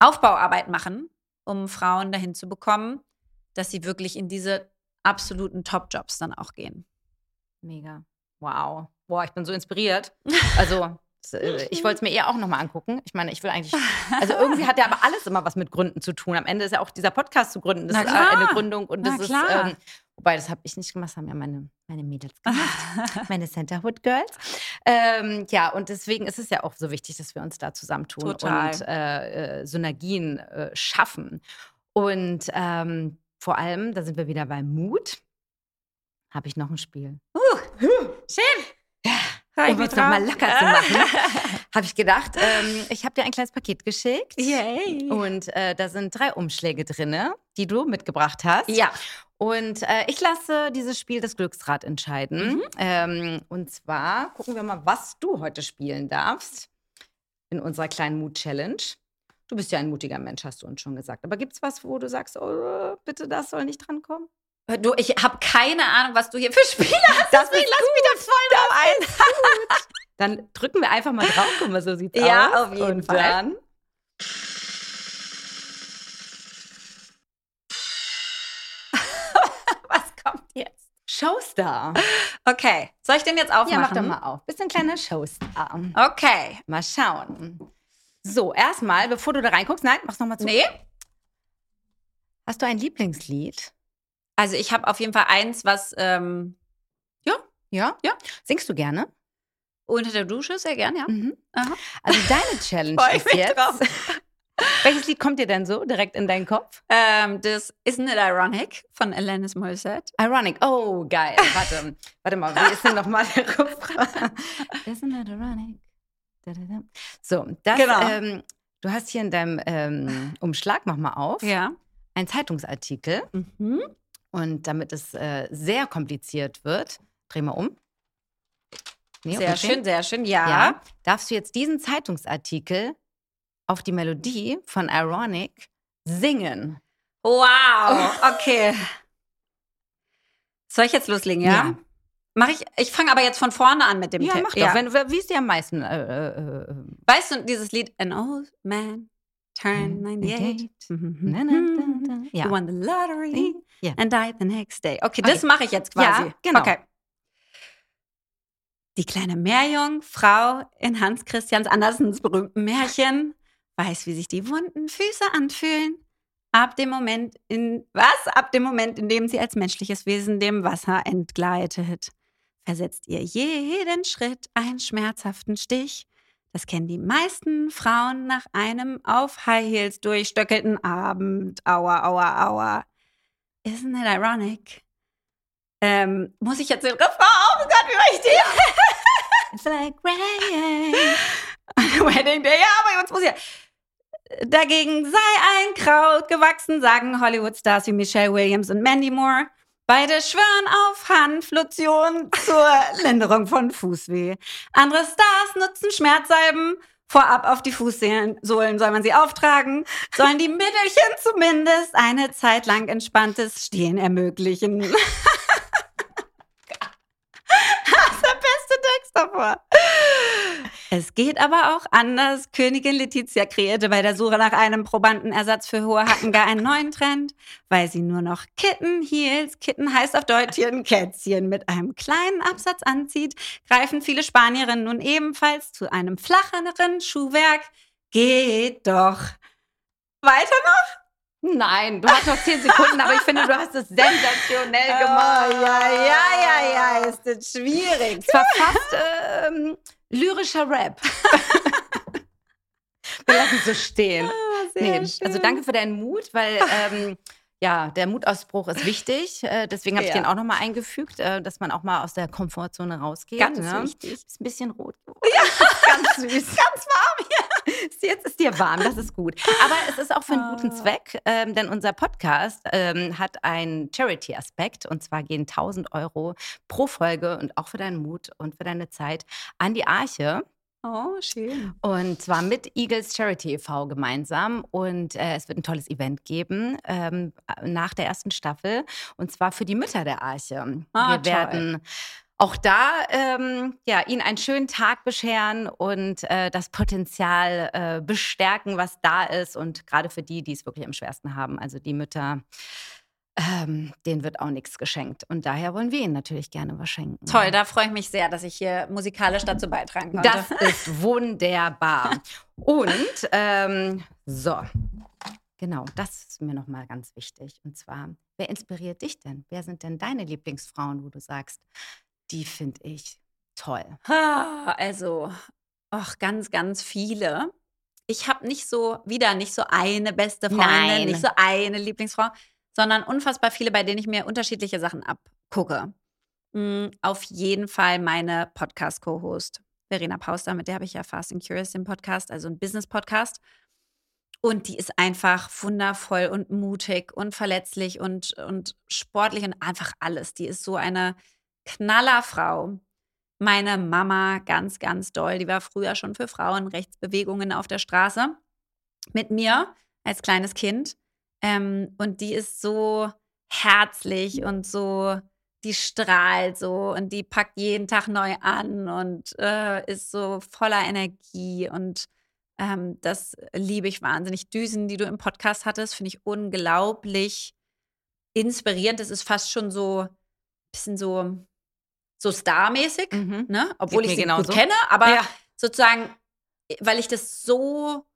Aufbauarbeit machen, um Frauen dahin zu bekommen, dass sie wirklich in diese absoluten Top-Jobs dann auch gehen. Mega. Wow. Boah, ich bin so inspiriert. Also, äh, ich wollte es mir eher auch nochmal angucken. Ich meine, ich will eigentlich. Also, irgendwie hat ja aber alles immer was mit Gründen zu tun. Am Ende ist ja auch dieser Podcast zu gründen. Das ist klar. eine Gründung und Na das klar. ist. Ähm, wobei, das habe ich nicht gemacht, das haben ja meine, meine Mädels gemacht. meine Centerhood Girls. Ähm, ja, und deswegen ist es ja auch so wichtig, dass wir uns da zusammentun Total. und äh, äh, Synergien äh, schaffen. Und ähm, vor allem, da sind wir wieder bei Mut, habe ich noch ein Spiel. Schön. Um uns nochmal locker zu machen, habe ich gedacht, ähm, ich habe dir ein kleines Paket geschickt. Yay. Und äh, da sind drei Umschläge drin, die du mitgebracht hast. Ja. Und äh, ich lasse dieses Spiel das Glücksrad entscheiden. Mhm. Ähm, und zwar gucken wir mal, was du heute spielen darfst. in unserer kleinen Mut-Challenge. Du bist ja ein mutiger Mensch, hast du uns schon gesagt. Aber gibt es was, wo du sagst, oh, bitte, das soll nicht drankommen? Du, ich habe keine Ahnung, was du hier für Spiele hast. Das Deswegen lass mich da voll drauf ein. Dann drücken wir einfach mal drauf, guck mal, so sieht's Ja, aus. auf jeden Und Fall. Dann Was kommt jetzt? Showstar. Okay, soll ich den jetzt aufmachen? Ja, mach doch mal auf. Bist ein kleiner Showstar. Okay. Mal schauen. So, erstmal, bevor du da reinguckst, nein, mach's nochmal zu. Nee, Hast du ein Lieblingslied? Also ich habe auf jeden Fall eins, was ähm, Ja? Ja. Singst du gerne? unter der Dusche sehr gern, ja. Mhm. Also deine Challenge ist jetzt. drauf. Welches Lied kommt dir denn so direkt in deinen Kopf? Ähm, das Isn't It Ironic von Alanis Morissette. Ironic. Oh, geil. Warte, warte mal, wie ist denn nochmal der Refrain? Isn't it ironic? Da, da, da. So, das, Genau. ähm, du hast hier in deinem ähm, Umschlag, mach mal auf, Ja. einen Zeitungsartikel. Mhm. Und damit es äh, sehr kompliziert wird, dreh mal um. Nee, Sehr schön, sehr schön. Ja. Ja. Darfst du jetzt diesen Zeitungsartikel auf die Melodie von Ironic singen? Wow. Okay. Soll ich jetzt loslegen, ja? Ja. Mach ich. Ich fange aber jetzt von vorne an mit dem Ja, Text. mach doch. Wenn, wie es dir am meisten. Äh, äh, äh, Weißt du dieses Lied An Old Man Turned 98? He Ja. won the lottery Ja. and died the next day. Okay, Okay. das mache ich jetzt quasi. Ja, genau. Okay. Die kleine Meerjungfrau in Hans Christians Andersens berühmten Märchen weiß, wie sich die wunden Füße anfühlen. Ab dem Moment in was? Ab dem Moment, in dem sie als menschliches Wesen dem Wasser entgleitet, versetzt ihr jeden Schritt einen schmerzhaften Stich. Das kennen die meisten Frauen nach einem auf High Heels durchstöckelten Abend. Aua, aua, aua. Isn't it ironic? Ähm, muss ich jetzt den Refrain? Oh Gott, wie war ich die? It's like rain. Wedding Day, ja, aber jetzt muss ich. Dagegen sei ein Kraut gewachsen, sagen Hollywood-Stars wie Michelle Williams und Mandy Moore. Beide schwören auf Hanflotion zur Linderung von Fußweh. Andere Stars nutzen Schmerzsalben. Vorab auf die Fußsohlen soll man sie auftragen. Sollen die Mittelchen zumindest eine Zeit lang entspanntes Stehen ermöglichen. das ist der beste Text davor. Es geht aber auch anders. Königin Letizia kreierte bei der Suche nach einem probanten Ersatz für hohe Hacken gar einen neuen Trend, weil sie nur noch Kitten Heels, Kitten heißt auf Deutsch hier ein Kätzchen, mit einem kleinen Absatz anzieht, greifen viele Spanierinnen nun ebenfalls zu einem flacheren Schuhwerk. Geht doch. Weiter noch? Nein, du hast noch zehn Sekunden, aber ich finde, du hast es sensationell gemacht. Oh, ja, ja, ja, ja, ist das schwierig. Es war fast ähm, lyrischer Rap. Wir lassen so stehen. Ah, sehr Nee, schön. also danke für deinen Mut, weil ähm, ja, der Mutausbruch ist wichtig. Äh, deswegen habe ich Ja. den auch nochmal eingefügt, äh, dass man auch mal aus der Komfortzone rausgeht. Ganz ne? wichtig. Ist ein bisschen rot geworden. Ja, ganz süß. ganz warm hier. Jetzt ist dir warm, das ist gut. Aber es ist auch für einen guten Ah. Zweck, ähm, denn unser Podcast ähm, hat einen Charity-Aspekt und zwar gehen 1000 Euro pro Folge und auch für deinen Mut und für deine Zeit an die Arche. Oh, schön. Und zwar mit Eagles Charity e.V. gemeinsam. Und äh, es wird ein tolles Event geben ähm, nach der ersten Staffel. Und zwar für die Mütter der Arche. Ah, Wir toll. werden auch da ähm, ja, ihnen einen schönen Tag bescheren und äh, das Potenzial äh, bestärken, was da ist. Und gerade für die, die es wirklich am schwersten haben, also die Mütter, ähm, denen wird auch nichts geschenkt. Und daher wollen wir ihnen natürlich gerne was schenken. Toll, da freue ich mich sehr, dass ich hier musikalisch dazu beitragen konnte. Das ist wunderbar. Und ähm, so, genau, das ist mir nochmal ganz wichtig. Und zwar, wer inspiriert dich denn? Wer sind denn deine Lieblingsfrauen, wo du sagst, die finde ich toll? Also, ach, ganz, ganz viele. Ich habe nicht so, wieder nicht so eine beste Freundin, Nein. nicht so eine Lieblingsfrau, sondern unfassbar viele, bei denen ich mir unterschiedliche Sachen abgucke. Mm, Auf jeden Fall meine Podcast-Co-Host, Verena Pauster, mit der habe ich ja Fast and Curious den Podcast, also ein Business-Podcast. Und die ist einfach wundervoll und mutig und verletzlich und, und sportlich und einfach alles. Die ist so eine Knallerfrau. meine Mama ganz, ganz doll. Die war früher schon für Frauenrechtsbewegungen auf der Straße mit mir als kleines Kind. Ähm, und die ist so herzlich und so, die strahlt so und die packt jeden Tag neu an und äh, ist so voller Energie und ähm, das liebe ich wahnsinnig. Düsen, die du im Podcast hattest, finde ich unglaublich inspirierend. Das ist fast schon so ein bisschen so, so starmäßig, Mhm. ne? obwohl Geht ich sie genauso. gut kenne, aber Ja. sozusagen, weil ich das so,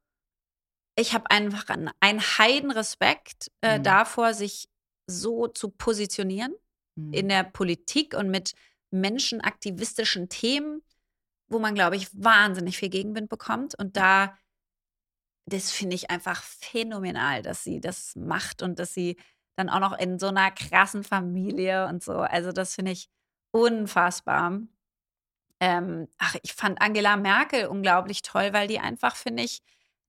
ich habe einfach einen, einen Heidenrespekt äh, Mhm. davor, sich so zu positionieren Mhm. in der Politik und mit menschenaktivistischen Themen, wo man, glaube ich, wahnsinnig viel Gegenwind bekommt. Und da, das finde ich einfach phänomenal, dass sie das macht und dass sie dann auch noch in so einer krassen Familie und so. Also, das finde ich unfassbar. Ähm, ach, ich fand Angela Merkel unglaublich toll, weil die einfach, finde ich,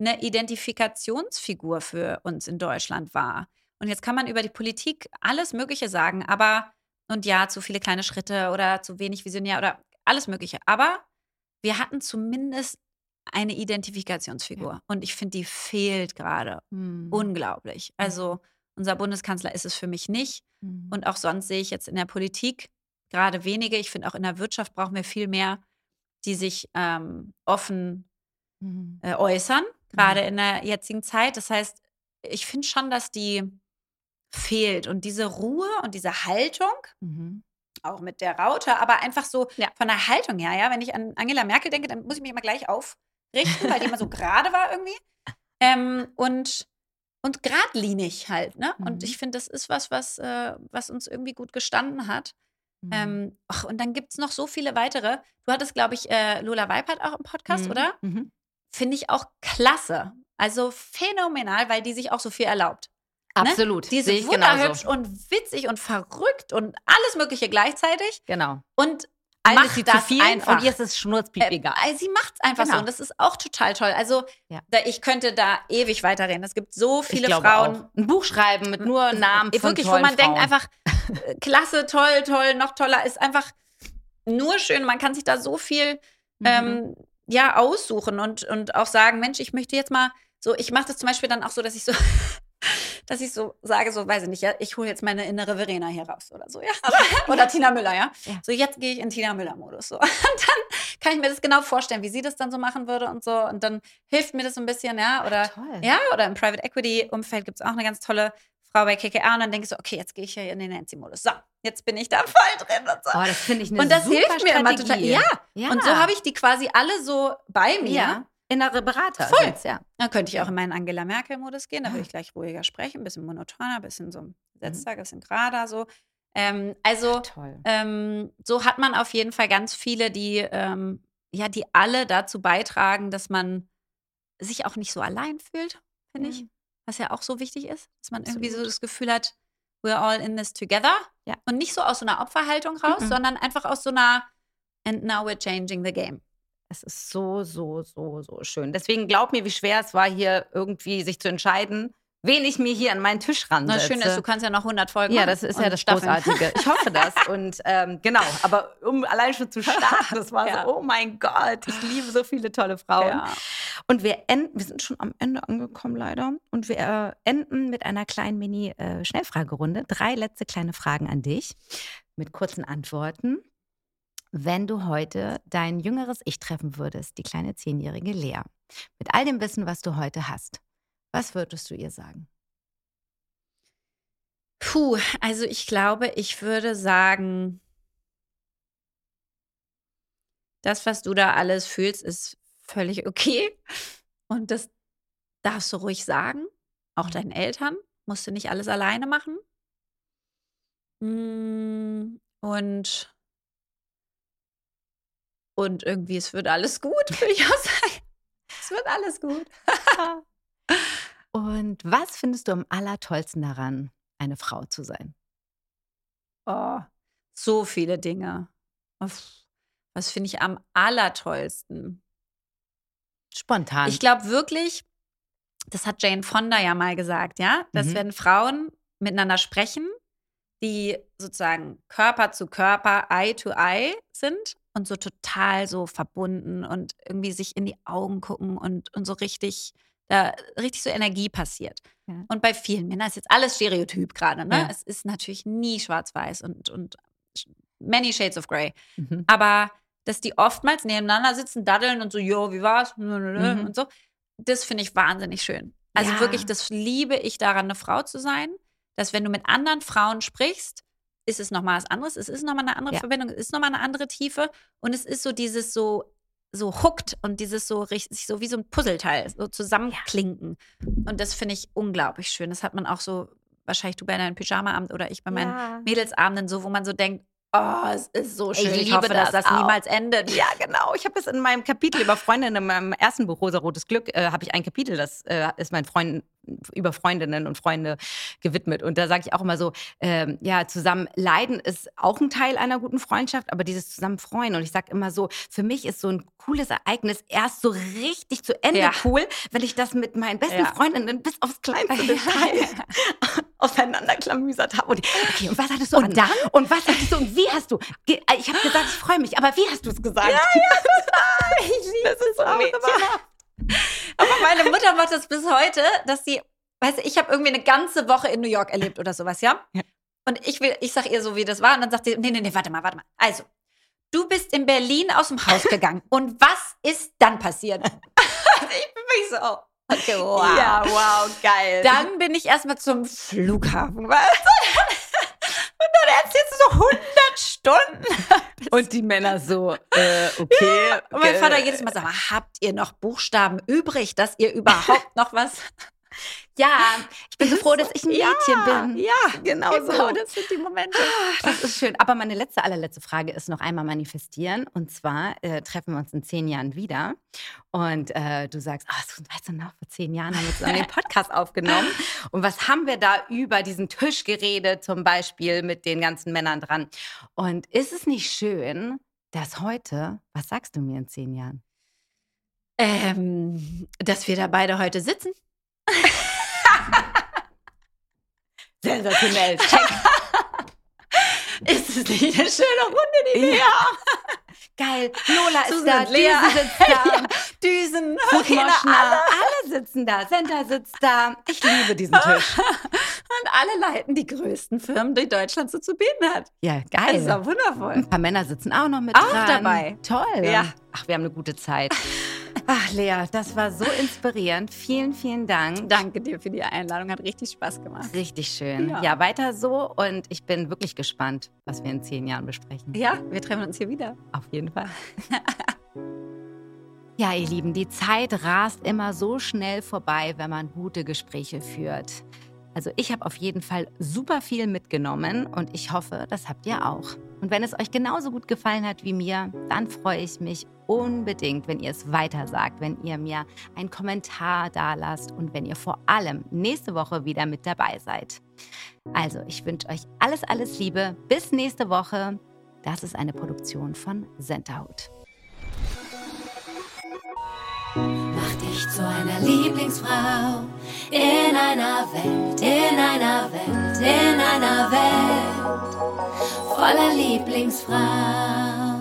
eine Identifikationsfigur für uns in Deutschland war. Und jetzt kann man über die Politik alles Mögliche sagen, aber, und ja, zu viele kleine Schritte oder zu wenig visionär oder alles Mögliche. Aber wir hatten zumindest eine Identifikationsfigur. Und ich finde, die fehlt gerade Mhm. unglaublich. Also, unser Bundeskanzler ist es für mich nicht. Mhm. Und auch sonst sehe ich jetzt in der Politik gerade wenige. Ich finde auch in der Wirtschaft brauchen wir viel mehr, die sich ähm, offen Mhm. äh, äußern, gerade in der jetzigen Zeit. Das heißt, ich finde schon, dass die fehlt und diese Ruhe und diese Haltung, Mhm. auch mit der Raute, aber einfach so Ja. von der Haltung her, ja, wenn ich an Angela Merkel denke, dann muss ich mich immer gleich aufrichten, weil die immer so gerade war irgendwie. Ähm, und und geradlinig halt, ne? Und Mhm. ich finde, das ist was, was, äh, was uns irgendwie gut gestanden hat. Mhm. Ähm, ach, und dann gibt es noch so viele weitere. Du hattest, glaube ich, äh, Lola Weipert auch im Podcast, Mhm. oder? Mhm. Finde ich auch klasse. Also phänomenal, weil die sich auch so viel erlaubt. Absolut. Die ist Sehe ich wunderhübsch genauso. und witzig und verrückt und alles Mögliche gleichzeitig. Genau. Und Alles macht sie zu das viel einfach. und ihr ist es schnurzpiep Äh, egal. äh, sie macht es einfach Genau. so und das ist auch total toll. Also Ja. da, ich könnte da ewig weiterreden. Es gibt so viele Frauen. auch. Ein Buch schreiben mit nur Namen Äh, von Wirklich, wo man denkt Frauen. einfach, äh, klasse, toll, toll, noch toller, ist einfach nur schön. Man kann sich da so viel Mhm. ähm, ja, aussuchen und, und auch sagen, Mensch, ich möchte jetzt mal so, ich mache das zum Beispiel dann auch so, dass ich so, dass ich so sage, so, weiß ich nicht, ja, ich hole jetzt meine innere Verena hier raus oder so, ja. oder Tina Müller, ja. Ja. So, jetzt gehe ich in Tina Müller-Modus. So. Und dann kann ich mir das genau vorstellen, wie sie das dann so machen würde und so. Und dann hilft mir das so ein bisschen, ja. Oder Toll. ja, oder im Private Equity Umfeld gibt es auch eine ganz tolle Frau bei KKR und dann denke ich so, okay, jetzt gehe ich hier in den Nancy-Modus. So, jetzt bin ich da voll drin und so. Oh, das finde ich eine und das super hilft mir immer total. Ja. ja. Und so habe ich die quasi alle so bei mir. ja. innere Berater. Voll. sind's, ja. Dann könnte ich auch in meinen Angela Merkel-Modus gehen. Da Ah. würde ich gleich ruhiger sprechen, ein bisschen monotoner, ein bisschen so Mhm. gesetzter, ein bisschen gerader so. Ähm, also Toll. ähm, so hat man auf jeden Fall ganz viele, die ähm, ja, die alle dazu beitragen, dass man sich auch nicht so allein fühlt, finde ich. Was ja auch so wichtig ist, dass man irgendwie so Absolut. das Gefühl hat, we're all in this together. Ja. Und nicht so aus so einer Opferhaltung raus, Mhm. sondern einfach aus so einer And now we're changing the game. Es ist so, so, so, so schön. Deswegen glaub mir, wie schwer es war, hier irgendwie sich zu entscheiden, wen ich mir hier an meinen Tisch Na, ransetze. schön ist, du kannst ja noch 100 Folgen ja, machen das ist ja das Staffeln. Großartige. Ich hoffe das. Und ähm, genau, aber um allein schon zu starten, das war Ja. so, oh mein Gott, ich liebe so viele tolle Frauen. Ja. Und wir enden, wir sind schon am Ende angekommen leider. Und wir äh, enden mit einer kleinen Mini-Schnellfragerunde. Drei letzte kleine Fragen an dich mit kurzen Antworten. Wenn du heute dein jüngeres Ich treffen würdest, die kleine zehnjährige Lea, mit all dem Wissen, was du heute hast, was würdest du ihr sagen? Puh, also ich glaube, ich würde sagen, das, was du da alles fühlst, ist völlig okay. Und das darfst du ruhig sagen. Auch Mhm. deinen Eltern. Musst du nicht alles alleine machen. Mm, Und, und irgendwie, es wird alles gut, würde ich auch sagen. Es wird alles gut. Und was findest du am allertollsten daran, eine Frau zu sein? Oh, so viele Dinge. Uff, Was finde ich am allertollsten? Spontan. Ich glaube wirklich, das hat Jane Fonda ja mal gesagt, ja, dass Mhm. wenn Frauen miteinander sprechen, die sozusagen Körper zu Körper, Eye to Eye sind und so total so verbunden und irgendwie sich in die Augen gucken und, und so richtig, da richtig so Energie passiert. Ja. Und bei vielen Männern ist jetzt alles Stereotyp gerade, ne? Ja. Es ist natürlich nie schwarz-weiß und, und many shades of grey. Mhm. Aber dass die oftmals nebeneinander sitzen, daddeln und so, jo, wie war's? Mhm. Und so, das finde ich wahnsinnig schön. Also Ja. wirklich, das liebe ich daran, eine Frau zu sein, dass wenn du mit anderen Frauen sprichst, ist es nochmal was anderes. Es ist nochmal eine andere. Verbindung, es ist nochmal eine andere Tiefe und es ist so dieses so, so hooked und dieses so richtig, so wie so ein Puzzleteil, so zusammenklinken. Und das finde ich unglaublich schön. Das hat man auch so, wahrscheinlich du bei deinem Pyjama-Abend oder ich bei meinen Ja. Mädelsabenden so, wo man so denkt, oh, es ist so Ich schön. Ich, liebe hoffe, dass das das auch. niemals endet. Ja, genau. Ich habe es in meinem Kapitel über Freundinnen, in meinem ersten Buch Rosa Rotes Glück, äh, habe ich ein Kapitel, das äh, ist meinen Freunden über Freundinnen und Freunde gewidmet. Und da sage ich auch immer so, ähm, ja, zusammen leiden ist auch ein Teil einer guten Freundschaft, aber dieses zusammen freuen. Und ich sage immer so, für mich ist so ein cooles Ereignis erst so richtig zu Ende Ja. cool, wenn ich das mit meinen besten Ja. Freundinnen bis aufs kleinste Detail auseinanderklamüsert habe. Und, okay, und was hattest du Und an? dann? Und was hattest du und wie hast du? Ich habe gesagt, ich freue mich, aber wie hast du es gesagt? Ja, Ich liebe das ist so auch immer. Aber meine Mutter macht das bis heute, dass sie, weißt du, ich habe irgendwie eine ganze Woche in New York erlebt oder sowas, ja? Ja. Und ich will, ich sag ihr so, wie das war. Und dann sagt sie, nee, nee, nee, warte mal, warte mal. Also, du bist in Berlin aus dem Haus gegangen. Und was ist dann passiert? Ich bin wirklich so, oh, okay, wow. Ja, wow, geil. Dann bin ich erstmal zum Flughafen. Weißt du? Und dann erzählst du so 100 Stunden. und die Männer so, äh, okay. Und mein ge- Vater jedes Mal sagt, "Aber habt ihr noch Buchstaben übrig, dass ihr überhaupt noch was... Ja, ich bin so froh, dass ich ein Mädchen bin. Ja, genau so. genau, das sind die Momente. Das ist schön. Aber meine letzte, allerletzte Frage ist noch einmal manifestieren. Und zwar äh, treffen wir uns in zehn Jahren wieder. Und äh, du sagst, ah, so, weißt du noch, vor zehn Jahren haben wir zusammen den Podcast aufgenommen. Und was haben wir da über diesen Tisch geredet, zum Beispiel mit den ganzen Männern dran? Und ist es nicht schön, dass heute, was sagst du mir in zehn Jahren? Ähm, dass wir da beide heute sitzen. Sensationell. Check. Ist es nicht eine schöne Runde, die wir Ja. haben? Geil. Lola ist Susan da, Lea. Düse sitzt da. Ja, Düsen, Moschner, Moschner, alle sitzen da. Senta sitzt da. Ich liebe diesen Tisch. Und alle leiten die größten Firmen, die Deutschland so zu bieten hat. Ja, Das geil. ist doch wundervoll. Ein paar Männer sitzen auch noch mit Auch dran. dabei. Toll. Ja. Ach, wir haben eine gute Zeit. Ach, Lea, das war so inspirierend. Vielen, vielen Dank. Danke dir für die Einladung, hat richtig Spaß gemacht. Richtig schön. Ja. Ja. weiter so. Und ich bin wirklich gespannt, was wir in zehn Jahren besprechen. Ja, wir treffen uns hier wieder. Auf jeden Fall. ja, ihr Lieben, die Zeit rast immer so schnell vorbei, wenn man gute Gespräche führt. Also ich habe auf jeden Fall super viel mitgenommen und ich hoffe, das habt ihr auch. Und wenn es euch genauso gut gefallen hat wie mir, dann freue ich mich unbedingt, wenn ihr es weiter sagt, wenn ihr mir einen Kommentar da lasst und wenn ihr vor allem nächste Woche wieder mit dabei seid. Also, ich wünsche euch alles, alles Liebe. Bis nächste Woche. Das ist eine Produktion von Centerhood. Zu einer Lieblingsfrau in einer Welt, in einer Welt, in einer Welt voller Lieblingsfrau.